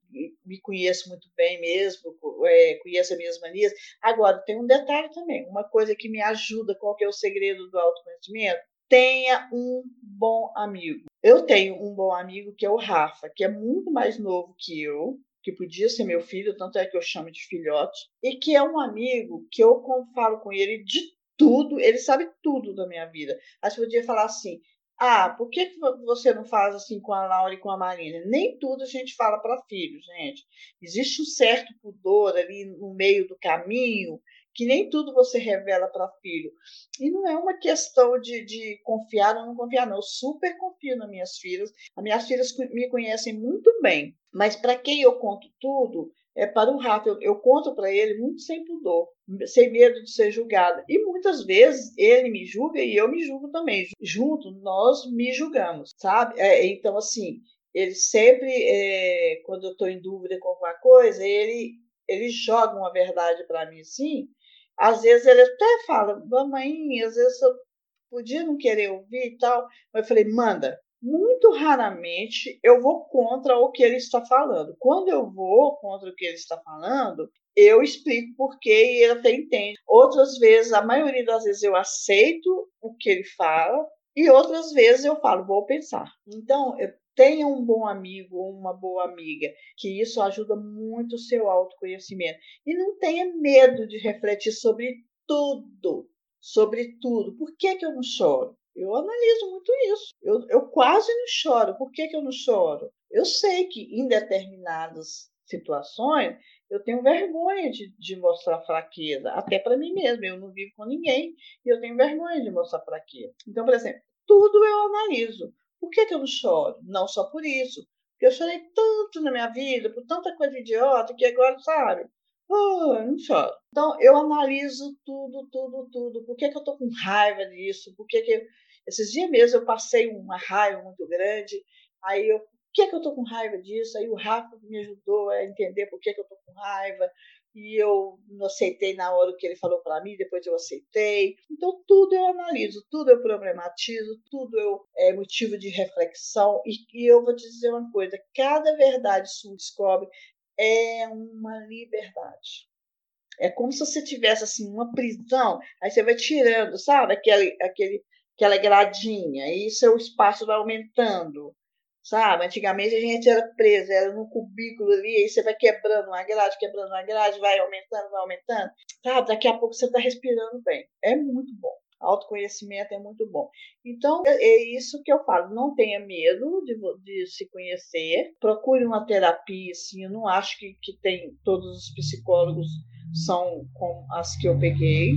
me conheço muito bem mesmo, é, conheço as minhas manias. Agora, tem um detalhe também, uma coisa que me ajuda, qual que é o segredo do autoconhecimento? Tenha um bom amigo. Eu tenho um bom amigo que é o Rafa, que é muito mais novo que eu, que podia ser meu filho, tanto é que eu chamo de filhote, e que é um amigo que eu falo com ele de tudo, ele sabe tudo da minha vida. Acho que podia falar assim: ah, por que você não faz assim com a Laura e com a Marina? Nem tudo a gente fala para filhos, gente. Existe um certo pudor ali no meio do caminho que nem tudo você revela para filho. E não é uma questão de, de confiar ou não confiar, não. Eu super confio nas minhas filhas. As minhas filhas me conhecem muito bem. Mas para quem eu conto tudo, é para o Rafa. Eu, eu conto para ele muito sem pudor, sem medo de ser julgada. E muitas vezes ele me julga e eu me julgo também. Junto, nós me julgamos, sabe? É, então, assim, ele sempre, é, quando eu estou em dúvida com alguma coisa, ele, ele joga uma verdade para mim, sim, às vezes ele até fala, mamãe, às vezes eu podia não querer ouvir e tal. Mas eu falei, manda. Muito raramente eu vou contra o que ele está falando. Quando eu vou contra o que ele está falando, eu explico por quê e ele até entende. Outras vezes, a maioria das vezes, eu aceito o que ele fala e outras vezes eu falo, vou pensar. Então, tenha um bom amigo ou uma boa amiga, que isso ajuda muito o seu autoconhecimento. E não tenha medo de refletir sobre tudo, sobre tudo. Por que, que eu não choro? Eu analiso muito isso. Eu, eu quase não choro. Por que, que eu não choro? Eu sei que em determinadas situações eu tenho vergonha de, de mostrar fraqueza, até para mim mesma. Eu não vivo com ninguém e eu tenho vergonha de mostrar fraqueza. Então, por exemplo, tudo eu analiso. Por que, que eu não choro? Não só por isso. Porque eu chorei tanto na minha vida, por tanta coisa idiota, que agora, sabe? Oh, não choro. Então, eu analiso tudo, tudo, tudo. Por que, que eu tô com raiva disso? Por que, que eu... Esses dias mesmo eu passei uma raiva muito grande. Aí eu, por que, que eu tô com raiva disso? Aí o Rafa me ajudou a entender por que, que eu tô com raiva. E eu não aceitei na hora o que ele falou para mim, depois eu aceitei. Então, tudo eu analiso, tudo eu problematizo, tudo eu, é motivo de reflexão. E, e eu vou te dizer uma coisa: cada verdade sua descobre é uma liberdade. É como se você tivesse assim uma prisão, aí você vai tirando, sabe, aquele, aquele, aquela gradinha, e seu espaço vai aumentando sabe? Antigamente a gente era preso, era num cubículo ali, aí você vai quebrando uma grade, quebrando uma grade, vai aumentando, vai aumentando, sabe? Daqui a pouco você está respirando bem. É muito bom. Autoconhecimento é muito bom. Então, é, é isso que eu falo. Não tenha medo de, de se conhecer. Procure uma terapia, assim. Eu não acho que, que tem todos os psicólogos são como as que eu peguei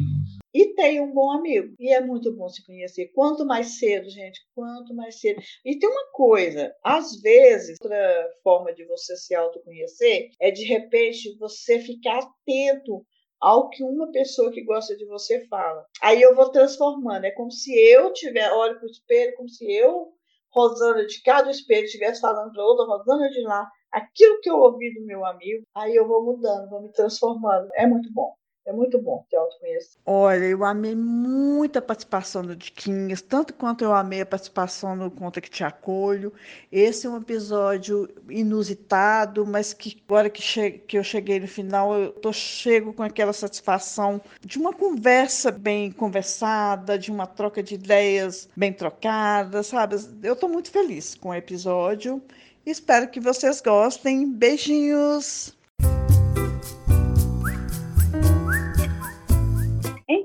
e tem um bom amigo. E é muito bom se conhecer. Quanto mais cedo, gente, quanto mais cedo. E tem uma coisa, às vezes, outra forma de você se autoconhecer é de repente você ficar atento ao que uma pessoa que gosta de você fala. Aí eu vou transformando. É como se eu tiver, olho para o espelho, como se eu, Rosana de cada espelho, estivesse falando para outra Rosana de lá, aquilo que eu ouvi do meu amigo, aí eu vou mudando, vou me transformando. É muito bom. É muito bom ter autoconhecimento. Olha, eu amei muito a participação do Diquinhas, tanto quanto eu amei a participação no Conta que Te Acolho. Esse é um episódio inusitado, mas que agora que, che que eu cheguei no final, eu tô, chego com aquela satisfação de uma conversa bem conversada, de uma troca de ideias bem trocada, sabe? Eu estou muito feliz com o episódio. Espero que vocês gostem. Beijinhos!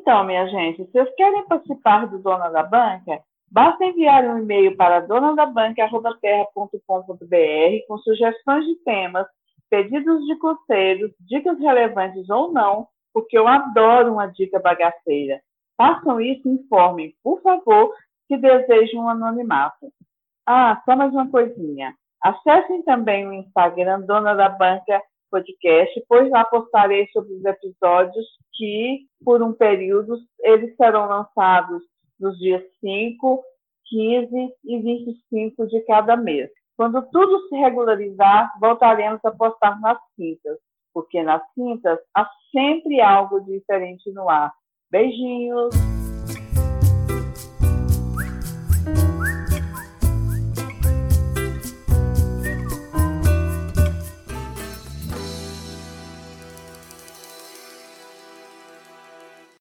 Então, minha gente, se vocês querem participar do Dona da Banca, basta enviar um e-mail para donadabanca.terra.com.br com sugestões de temas, pedidos de conselhos, dicas relevantes ou não, porque eu adoro uma dica bagaceira. Façam isso e informem, por favor, se desejam um anonimato. Ah, só mais uma coisinha. Acessem também o Instagram Dona da Banca podcast, pois lá postarei sobre os episódios que, por um período, eles serão lançados nos dias 5, 15 e 25 de cada mês. Quando tudo se regularizar, voltaremos a postar nas quintas, porque nas quintas há sempre algo diferente no ar. Beijinhos!